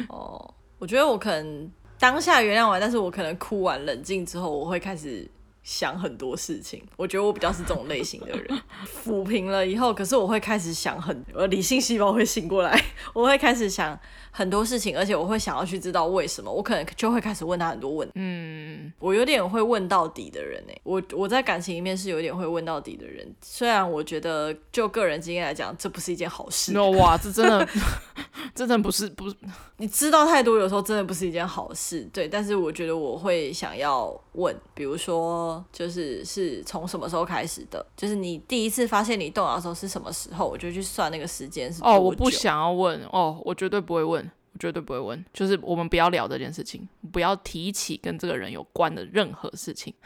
哦，我觉得我可能当下原谅完，但是我可能哭完冷静之后，我会开始想很多事情。我觉得我比较是这种类型的人。抚平了以后，可是我会开始想很，我理性细胞会醒过来，我会开始想。很多事情，而且我会想要去知道为什么，我可能就会开始问他很多问题。嗯，我有点会问到底的人呢。我我在感情里面是有点会问到底的人，虽然我觉得就个人经验来讲，这不是一件好事。No, 哇，这真的，这真的不是不是。你知道太多，有时候真的不是一件好事。对，但是我觉得我会想要问，比如说，就是是从什么时候开始的？就是你第一次发现你动摇的时候是什么时候？我就去算那个时间是。哦，我不想要问哦，我绝对不会问。我绝对不会问，就是我们不要聊这件事情，不要提起跟这个人有关的任何事情。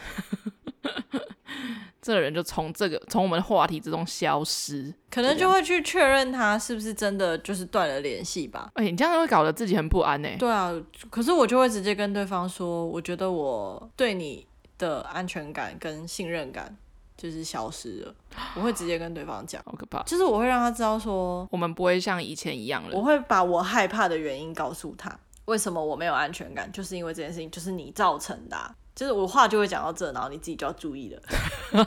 这个人就从这个从我们的话题之中消失，可能就会去确认他是不是真的就是断了联系吧。哎、欸，你这样会搞得自己很不安呢。对啊，可是我就会直接跟对方说，我觉得我对你的安全感跟信任感。就是消失了，我会直接跟对方讲，好可怕。就是我会让他知道说，我们不会像以前一样了。我会把我害怕的原因告诉他，为什么我没有安全感，就是因为这件事情就是你造成的啊。就是我话就会讲到这，然后你自己就要注意了。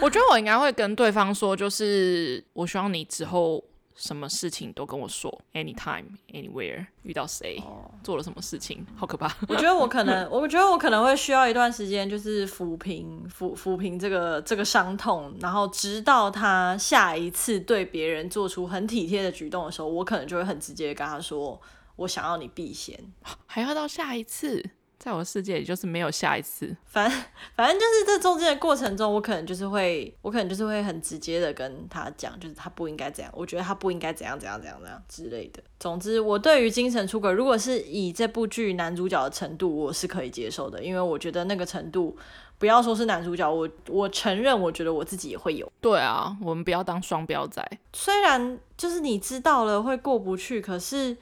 我觉得我应该会跟对方说，就是我希望你之后。什么事情都跟我说，anytime anywhere，遇到谁，oh. 做了什么事情，好可怕。我觉得我可能，我觉得我可能会需要一段时间，就是抚平抚抚平这个这个伤痛，然后直到他下一次对别人做出很体贴的举动的时候，我可能就会很直接跟他说，我想要你避嫌，还要到下一次。在我的世界里，就是没有下一次。反正 反正就是这中间的过程中，我可能就是会，我可能就是会很直接的跟他讲，就是他不应该这样，我觉得他不应该怎样怎样怎样怎样之类的。总之，我对于精神出轨，如果是以这部剧男主角的程度，我是可以接受的，因为我觉得那个程度，不要说是男主角，我我承认，我觉得我自己也会有。对啊，我们不要当双标仔。虽然就是你知道了会过不去，可是。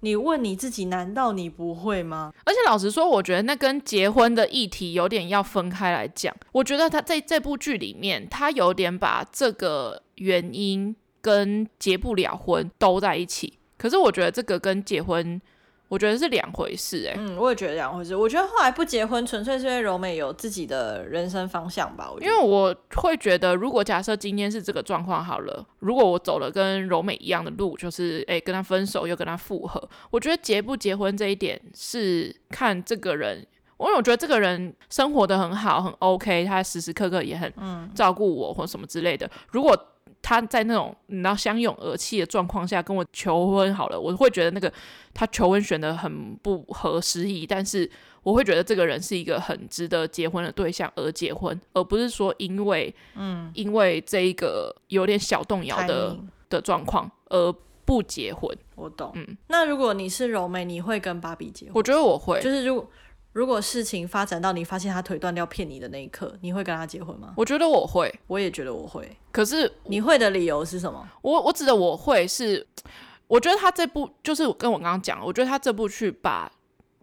你问你自己，难道你不会吗？而且老实说，我觉得那跟结婚的议题有点要分开来讲。我觉得他在这部剧里面，他有点把这个原因跟结不了婚兜在一起。可是我觉得这个跟结婚。我觉得是两回事。欸，哎，嗯，我也觉得两回事。我觉得后来不结婚，纯粹是因为柔美有自己的人生方向吧。因为我会觉得，如果假设今天是这个状况好了，如果我走了跟柔美一样的路，就是哎、欸、跟他分手又跟他复合，我觉得结不结婚这一点是看这个人，因为我觉得这个人生活的很好，很 OK，他时时刻刻也很照顾我或什么之类的。如果他在那种你知道相拥而泣的状况下跟我求婚好了，我会觉得那个他求婚选的很不合时宜，但是我会觉得这个人是一个很值得结婚的对象而结婚，而不是说因为嗯因为这一个有点小动摇的的状况而不结婚。我懂，嗯，那如果你是柔美，你会跟芭比结婚？我觉得我会，就是如果。如果事情发展到你发现他腿断掉骗你的那一刻，你会跟他结婚吗？我觉得我会，我也觉得我会。可是你会的理由是什么？我我指的我会是，我觉得他这部就是跟我刚刚讲，我觉得他这部剧把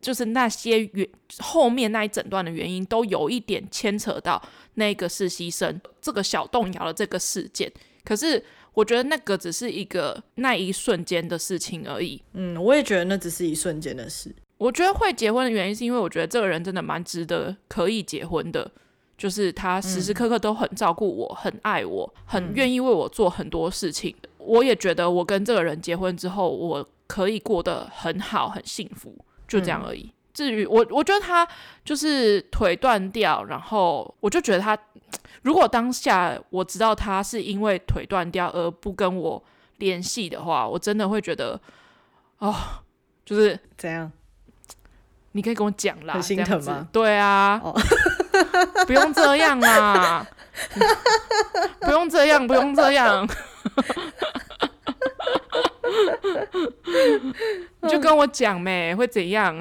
就是那些原后面那一整段的原因都有一点牵扯到那个实习生这个小动摇的这个事件。可是我觉得那个只是一个那一瞬间的事情而已。嗯，我也觉得那只是一瞬间的事。我觉得会结婚的原因，是因为我觉得这个人真的蛮值得可以结婚的，就是他时时刻刻都很照顾我，很爱我，很愿意为我做很多事情。我也觉得我跟这个人结婚之后，我可以过得很好，很幸福，就这样而已。至于我，我觉得他就是腿断掉，然后我就觉得他，如果当下我知道他是因为腿断掉而不跟我联系的话，我真的会觉得，哦，就是怎样？你可以跟我讲啦，很心疼吗？对啊，哦、不用这样啦，不用这样，不用这样，你就跟我讲呗，会怎样？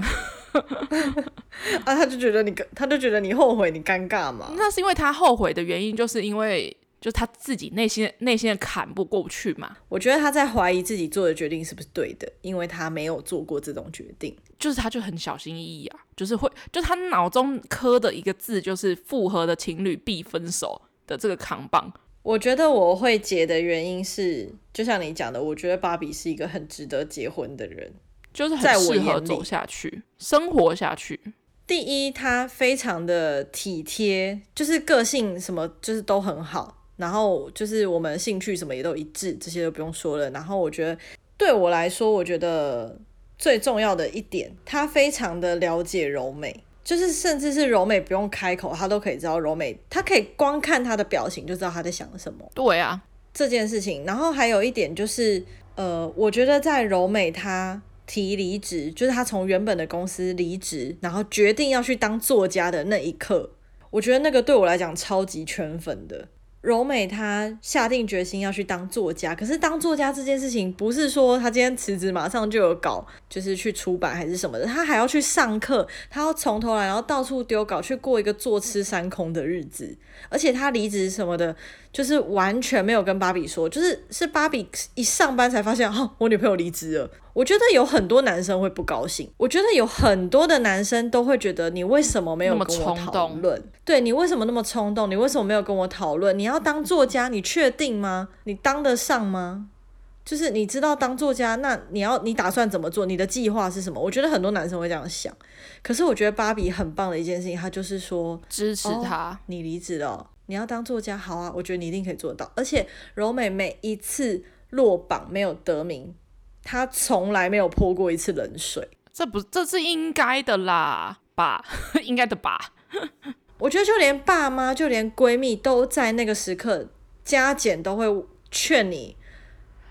啊，他就觉得你，他就觉得你后悔，你尴尬嘛？那是因为他后悔的原因，就是因为。就他自己内心内心的坎不过不去嘛？我觉得他在怀疑自己做的决定是不是对的，因为他没有做过这种决定。就是他就很小心翼翼啊，就是会，就他脑中刻的一个字就是复合的情侣必分手的这个扛棒。我觉得我会结的原因是，就像你讲的，我觉得芭比是一个很值得结婚的人，就是很适合走下去，生活下去。第一，他非常的体贴，就是个性什么就是都很好。然后就是我们兴趣什么也都一致，这些都不用说了。然后我觉得对我来说，我觉得最重要的一点，他非常的了解柔美，就是甚至是柔美不用开口，他都可以知道柔美，他可以光看他的表情就知道他在想什么。对啊，这件事情。然后还有一点就是，呃，我觉得在柔美他提离职，就是他从原本的公司离职，然后决定要去当作家的那一刻，我觉得那个对我来讲超级圈粉的。柔美她下定决心要去当作家，可是当作家这件事情不是说她今天辞职马上就有稿，就是去出版还是什么的，她还要去上课，她要从头来，然后到处丢稿，去过一个坐吃山空的日子。而且她离职什么的，就是完全没有跟芭比说，就是是芭比一上班才发现，哦，我女朋友离职了。我觉得有很多男生会不高兴，我觉得有很多的男生都会觉得你为什么没有跟我讨论？对，你为什么那么冲动？你为什么没有跟我讨论？你要当作家，你确定吗？你当得上吗？就是你知道当作家，那你要你打算怎么做？你的计划是什么？我觉得很多男生会这样想。可是我觉得芭比很棒的一件事情，他就是说支持他。哦，你离职了，你要当作家，好啊，我觉得你一定可以做到。而且柔美每一次落榜没有得名。她从来没有泼过一次冷水，这不，这是应该的啦，吧，应该的吧。我觉得就连爸妈，就连闺蜜都在那个时刻加减都会劝你，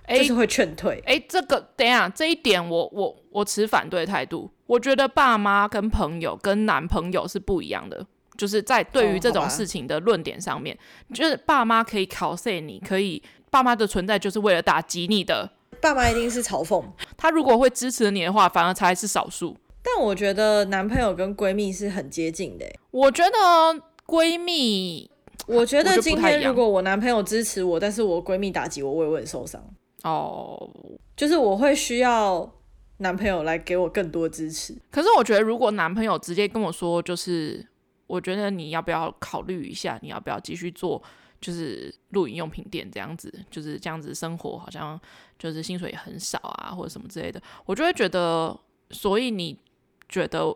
就是会劝退。哎、欸欸，这个等一下，这一点我我我持反对态度。我觉得爸妈跟朋友跟男朋友是不一样的，就是在对于这种事情的论点上面，哦、就是爸妈可以考虑你，可以爸妈的存在就是为了打击你的。爸妈一定是嘲讽他，如果会支持你的话，反而才是少数。但我觉得男朋友跟闺蜜是很接近的。我觉得闺蜜，我觉得今天如果我男朋友支持我，但是我闺蜜打击我，我也会很受伤。哦，就是我会需要男朋友来给我更多支持。可是我觉得，如果男朋友直接跟我说，就是我觉得你要不要考虑一下，你要不要继续做？就是露营用品店这样子，就是这样子生活，好像就是薪水也很少啊，或者什么之类的，我就会觉得，所以你觉得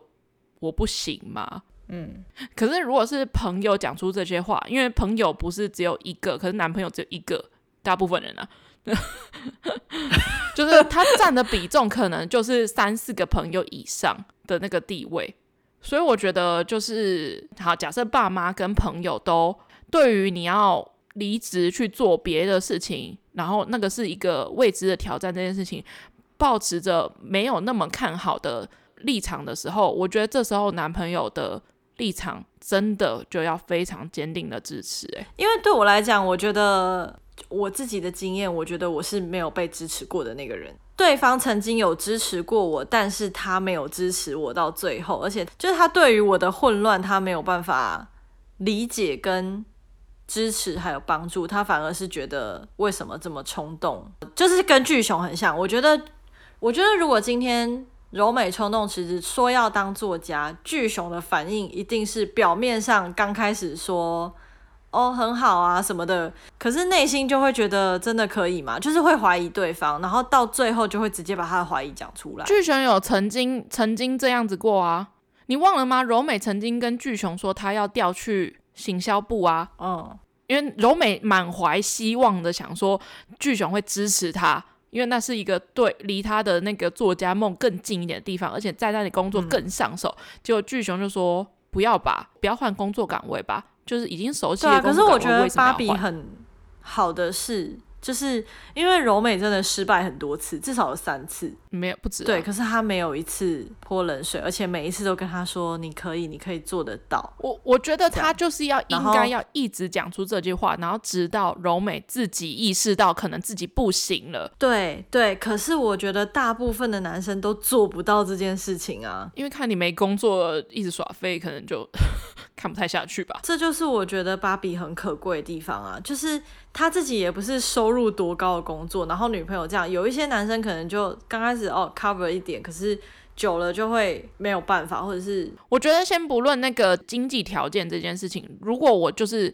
我不行吗？嗯，可是如果是朋友讲出这些话，因为朋友不是只有一个，可是男朋友只有一个，大部分人啊，就是他占的比重可能就是三四个朋友以上的那个地位，所以我觉得就是好，假设爸妈跟朋友都。对于你要离职去做别的事情，然后那个是一个未知的挑战，这件事情保持着没有那么看好的立场的时候，我觉得这时候男朋友的立场真的就要非常坚定的支持。诶，因为对我来讲，我觉得我自己的经验，我觉得我是没有被支持过的那个人。对方曾经有支持过我，但是他没有支持我到最后，而且就是他对于我的混乱，他没有办法理解跟支持还有帮助，他反而是觉得为什么这么冲动，就是跟巨熊很像。我觉得，我觉得如果今天柔美冲动辞职说要当作家，巨熊的反应一定是表面上刚开始说。哦，很好啊，什么的，可是内心就会觉得真的可以吗？就是会怀疑对方，然后到最后就会直接把他的怀疑讲出来。巨熊有曾经曾经这样子过啊，你忘了吗？柔美曾经跟巨熊说他要调去行销部啊，嗯，因为柔美满怀希望的想说巨熊会支持他，因为那是一个对离他的那个作家梦更近一点的地方，而且在那里工作更上手。嗯、结果巨熊就说不要吧，不要换工作岗位吧。就是已经熟悉了。对啊，可是我觉得芭比很好的是。就是因为柔美真的失败很多次，至少有三次，没有不止。对，可是他没有一次泼冷水，而且每一次都跟他说：“你可以，你可以做得到。”我我觉得他就是要应该要一直讲出这句话，然后直到柔美自己意识到可能自己不行了。对对，可是我觉得大部分的男生都做不到这件事情啊，因为看你没工作，一直耍废，可能就看不太下去吧。这就是我觉得芭比很可贵的地方啊，就是。他自己也不是收入多高的工作，然后女朋友这样，有一些男生可能就刚开始哦 cover 一点，可是久了就会没有办法，或者是我觉得先不论那个经济条件这件事情，如果我就是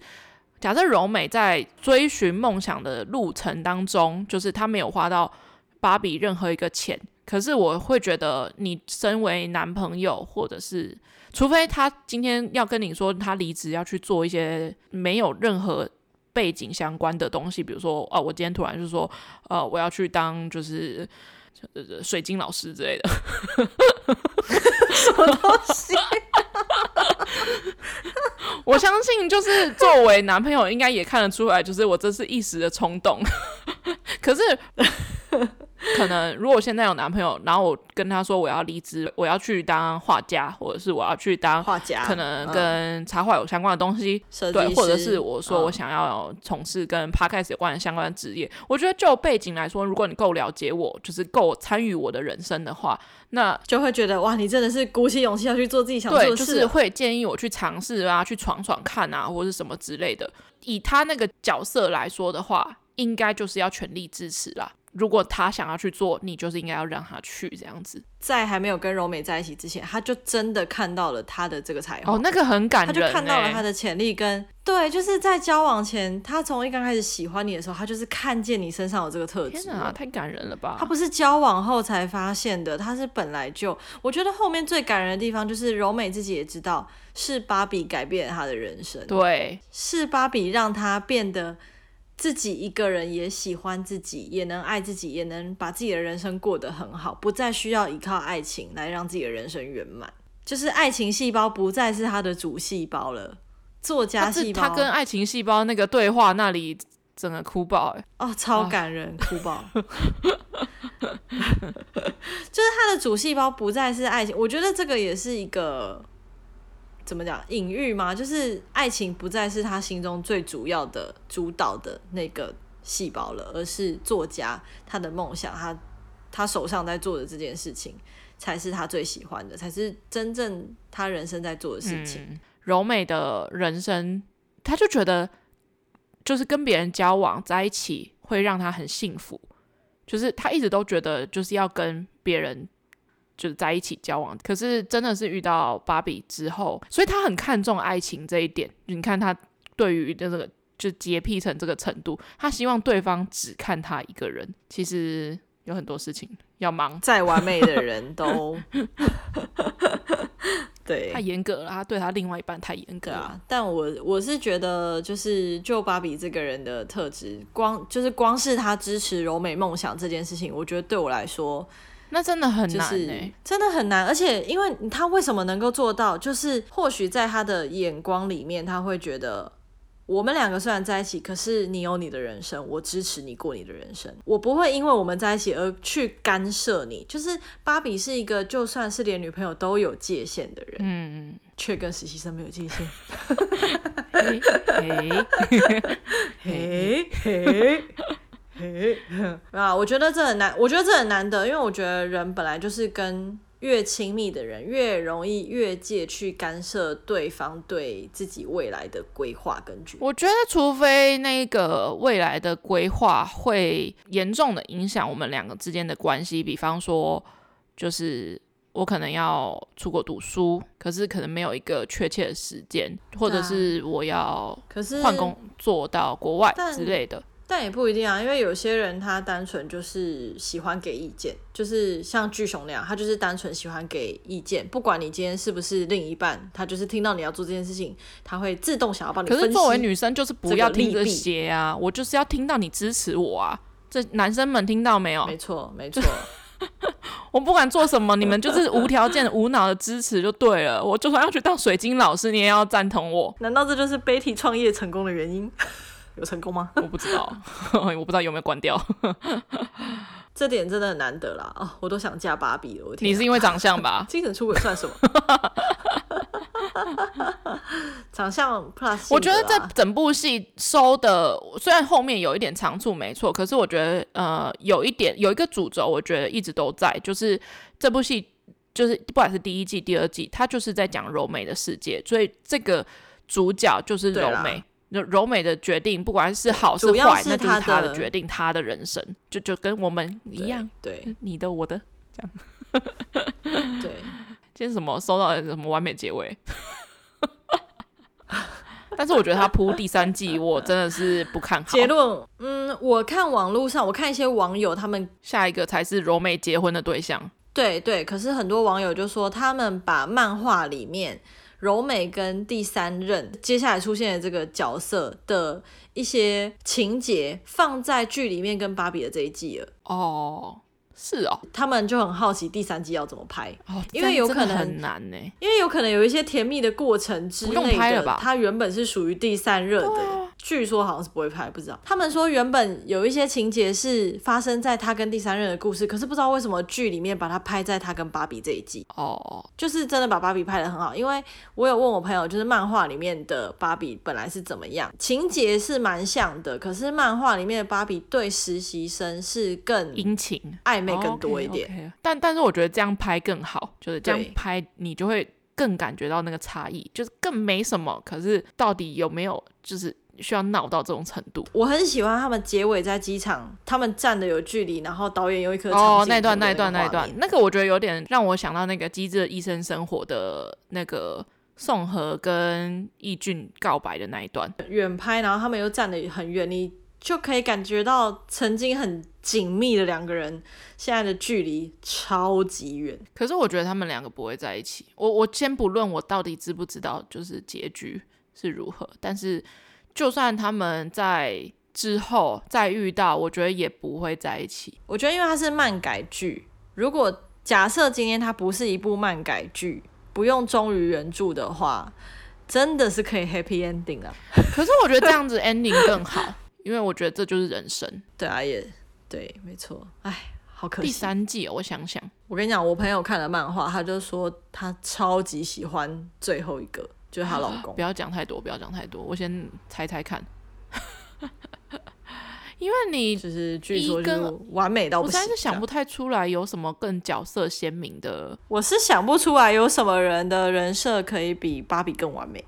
假设柔美在追寻梦想的路程当中，就是他没有花到芭比任何一个钱，可是我会觉得你身为男朋友，或者是除非他今天要跟你说他离职要去做一些没有任何。背景相关的东西，比如说，哦，我今天突然就说，呃，我要去当就是水晶老师之类的，什么东西？我相信，就是作为男朋友，应该也看得出来，就是我这是一时的冲动，可是。可能如果现在有男朋友，然后我跟他说我要离职，我要去当画家，或者是我要去当画家，可能跟插画有相关的东西，嗯、对，或者是我说我想要从事跟 Podcast 有关的相关的职业。嗯、我觉得就背景来说，如果你够了解我，就是够参与我的人生的话，那就会觉得哇，你真的是鼓起勇气要去做自己想做的事，会建议我去尝试啊，去闯闯看啊，或者是什么之类的。以他那个角色来说的话，应该就是要全力支持啦。如果他想要去做，你就是应该要让他去这样子。在还没有跟柔美在一起之前，他就真的看到了他的这个才华。哦，那个很感人。他就看到了他的潜力跟对，就是在交往前，他从一刚开始喜欢你的时候，他就是看见你身上有这个特质。天哪，太感人了吧！他不是交往后才发现的，他是本来就。我觉得后面最感人的地方就是柔美自己也知道，是芭比改变了他的人生。对，是芭比让他变得。自己一个人也喜欢自己，也能爱自己，也能把自己的人生过得很好，不再需要依靠爱情来让自己的人生圆满。就是爱情细胞不再是他的主细胞了，作家细胞。他跟爱情细胞那个对话那里，整个哭爆哎！哦，超感人，哭爆。就是他的主细胞不再是爱情，我觉得这个也是一个。怎么讲？隐喻吗？就是爱情不再是他心中最主要的主导的那个细胞了，而是作家他的梦想，他他手上在做的这件事情，才是他最喜欢的，才是真正他人生在做的事情。柔美的人生，他就觉得就是跟别人交往在一起会让他很幸福，就是他一直都觉得就是要跟别人。就是在一起交往，可是真的是遇到芭比之后，所以他很看重爱情这一点。你看他对于这个就洁癖成这个程度，他希望对方只看他一个人。其实有很多事情要忙，再完美的人都对太严格了，他对他另外一半太严格啊。但我我是觉得，就是就芭比这个人的特质，光就是光是他支持柔美梦想这件事情，我觉得对我来说。那真的很难，真的很难。而且，因为他为什么能够做到，就是或许在他的眼光里面，他会觉得我们两个虽然在一起，可是你有你的人生，我支持你过你的人生，我不会因为我们在一起而去干涉你。就是芭比是一个就算是连女朋友都有界限的人，嗯，却跟实习生没有界限。嘿嘿嘿嘿，啊，我觉得这很难，我觉得这很难得，因为我觉得人本来就是跟。越亲密的人，越容易越界去干涉对方对自己未来的规划跟决。我觉得，除非那个未来的规划会严重的影响我们两个之间的关系，比方说，就是我可能要出国读书，可是可能没有一个确切的时间，或者是我要换工作到国外之类的。但也不一定啊，因为有些人他单纯就是喜欢给意见，就是像巨熊那样，他就是单纯喜欢给意见，不管你今天是不是另一半，他就是听到你要做这件事情，他会自动想要帮你。可是作为女生就是不要听这些啊，我就是要听到你支持我啊，这男生们听到没有？没错，没 错，我不管做什么，你们就是无条件、无脑的支持就对了。我就算要去当水晶老师，你也要赞同我。难道这就是 Betty 创业成功的原因？有成功吗？我不知道，我不知道有没有关掉。这点真的很难得啦！哦，我都想嫁芭比了。我天，你是因为长相吧？精神出轨算什么？长相 plus，我觉得这整部戏收的虽然后面有一点长处没错，可是我觉得呃有一点有一个主轴，我觉得一直都在，就是这部戏就是不管是第一季、第二季，它就是在讲柔美的世界，所以这个主角就是柔美。柔美的决定，不管是好是坏，那就是他的决定，他的人生，就就跟我们一样，对，对你的我的这样，对。今天什么收到什么完美结尾？但是我觉得他铺第三季，我真的是不看好。结论，嗯，我看网络上，我看一些网友他们下一个才是柔美结婚的对象。对对，可是很多网友就说，他们把漫画里面。柔美跟第三任接下来出现的这个角色的一些情节，放在剧里面跟芭比的这一季了。哦，是哦，他们就很好奇第三季要怎么拍，哦、因为有可能很难呢，因为有可能有一些甜蜜的过程之类的，它原本是属于第三任的。据说好像是不会拍，不知道。他们说原本有一些情节是发生在他跟第三任的故事，可是不知道为什么剧里面把它拍在他跟芭比这一季。哦，oh. 就是真的把芭比拍的很好。因为我有问我朋友，就是漫画里面的芭比本来是怎么样，情节是蛮像的，可是漫画里面的芭比对实习生是更殷勤、暧昧更多一点。Oh, okay, okay. 但但是我觉得这样拍更好，就是这样拍你就会更感觉到那个差异，就是更没什么，可是到底有没有就是。需要闹到这种程度，我很喜欢他们结尾在机场，他们站的有距离，然后导演用一颗哦，那段那一段那一段，那个我觉得有点让我想到那个《机智的医生生活》的那个宋和跟义俊告白的那一段，远拍，然后他们又站得很远，你就可以感觉到曾经很紧密的两个人，现在的距离超级远。可是我觉得他们两个不会在一起，我我先不论我到底知不知道就是结局是如何，但是。就算他们在之后再遇到，我觉得也不会在一起。我觉得，因为它是漫改剧，如果假设今天它不是一部漫改剧，不用忠于原著的话，真的是可以 happy ending 啊。可是我觉得这样子 ending 更好，因为我觉得这就是人生。对啊，也对，没错。哎，好可惜。第三季哦，我想想，我跟你讲，我朋友看了漫画，他就说他超级喜欢最后一个。就是她老公，不要讲太多，不要讲太多，我先猜猜看。因为你就是据说就是完美到不行，我实在是想不太出来有什么更角色鲜明的。我是想不出来有什么人的人设可以比芭比更完美。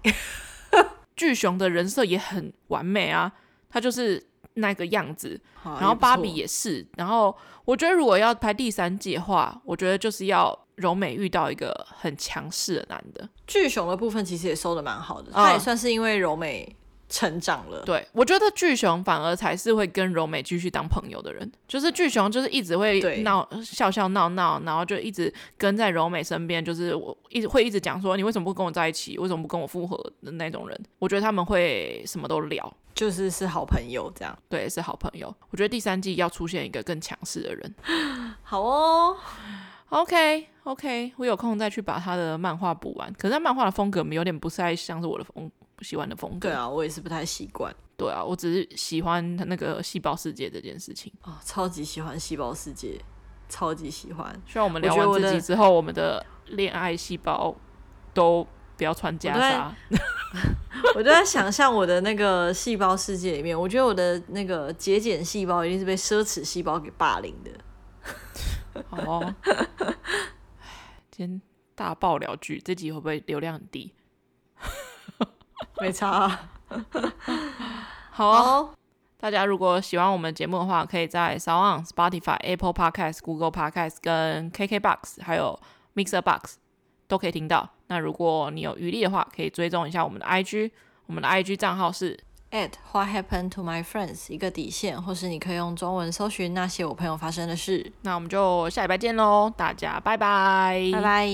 巨熊的人设也很完美啊，他就是那个样子，然后芭比也是。然后我觉得如果要拍第三季的话，我觉得就是要。柔美遇到一个很强势的男的，巨熊的部分其实也收的蛮好的，他也算是因为柔美成长了。对，我觉得巨熊反而才是会跟柔美继续当朋友的人，就是巨熊就是一直会闹笑笑闹闹，然后就一直跟在柔美身边，就是我一直会一直讲说，你为什么不跟我在一起，为什么不跟我复合的那种人。我觉得他们会什么都聊，就是是好朋友这样。对，是好朋友。我觉得第三季要出现一个更强势的人。好哦。OK，OK，okay, okay, 我有空再去把他的漫画补完。可是他漫画的风格有点不太像是我的风喜欢的风格。对啊，我也是不太习惯。对啊，我只是喜欢那个细胞世界这件事情。哦，超级喜欢细胞世界，超级喜欢。希望我们聊完自己之后，我，我们的恋爱细胞都不要穿袈裟。我就在想象我的那个细胞世界里面，我觉得我的那个节俭细胞一定是被奢侈细胞给霸凌的。好哦，今天大爆料剧，这集会不会流量很低？没差啊。好哦，大家如果喜欢我们节目的话，可以在 SoundOn、Spotify、Apple Podcast、Google Podcast 跟 KKBox 还有 Mixer Box 都可以听到。那如果你有余力的话，可以追踪一下我们的 IG，我们的 IG 账号是 at What Happened to My Friends 一个底线，或是你可以用中文搜寻那些我朋友发生的事。那我们就下礼拜见喽，大家拜拜，拜拜。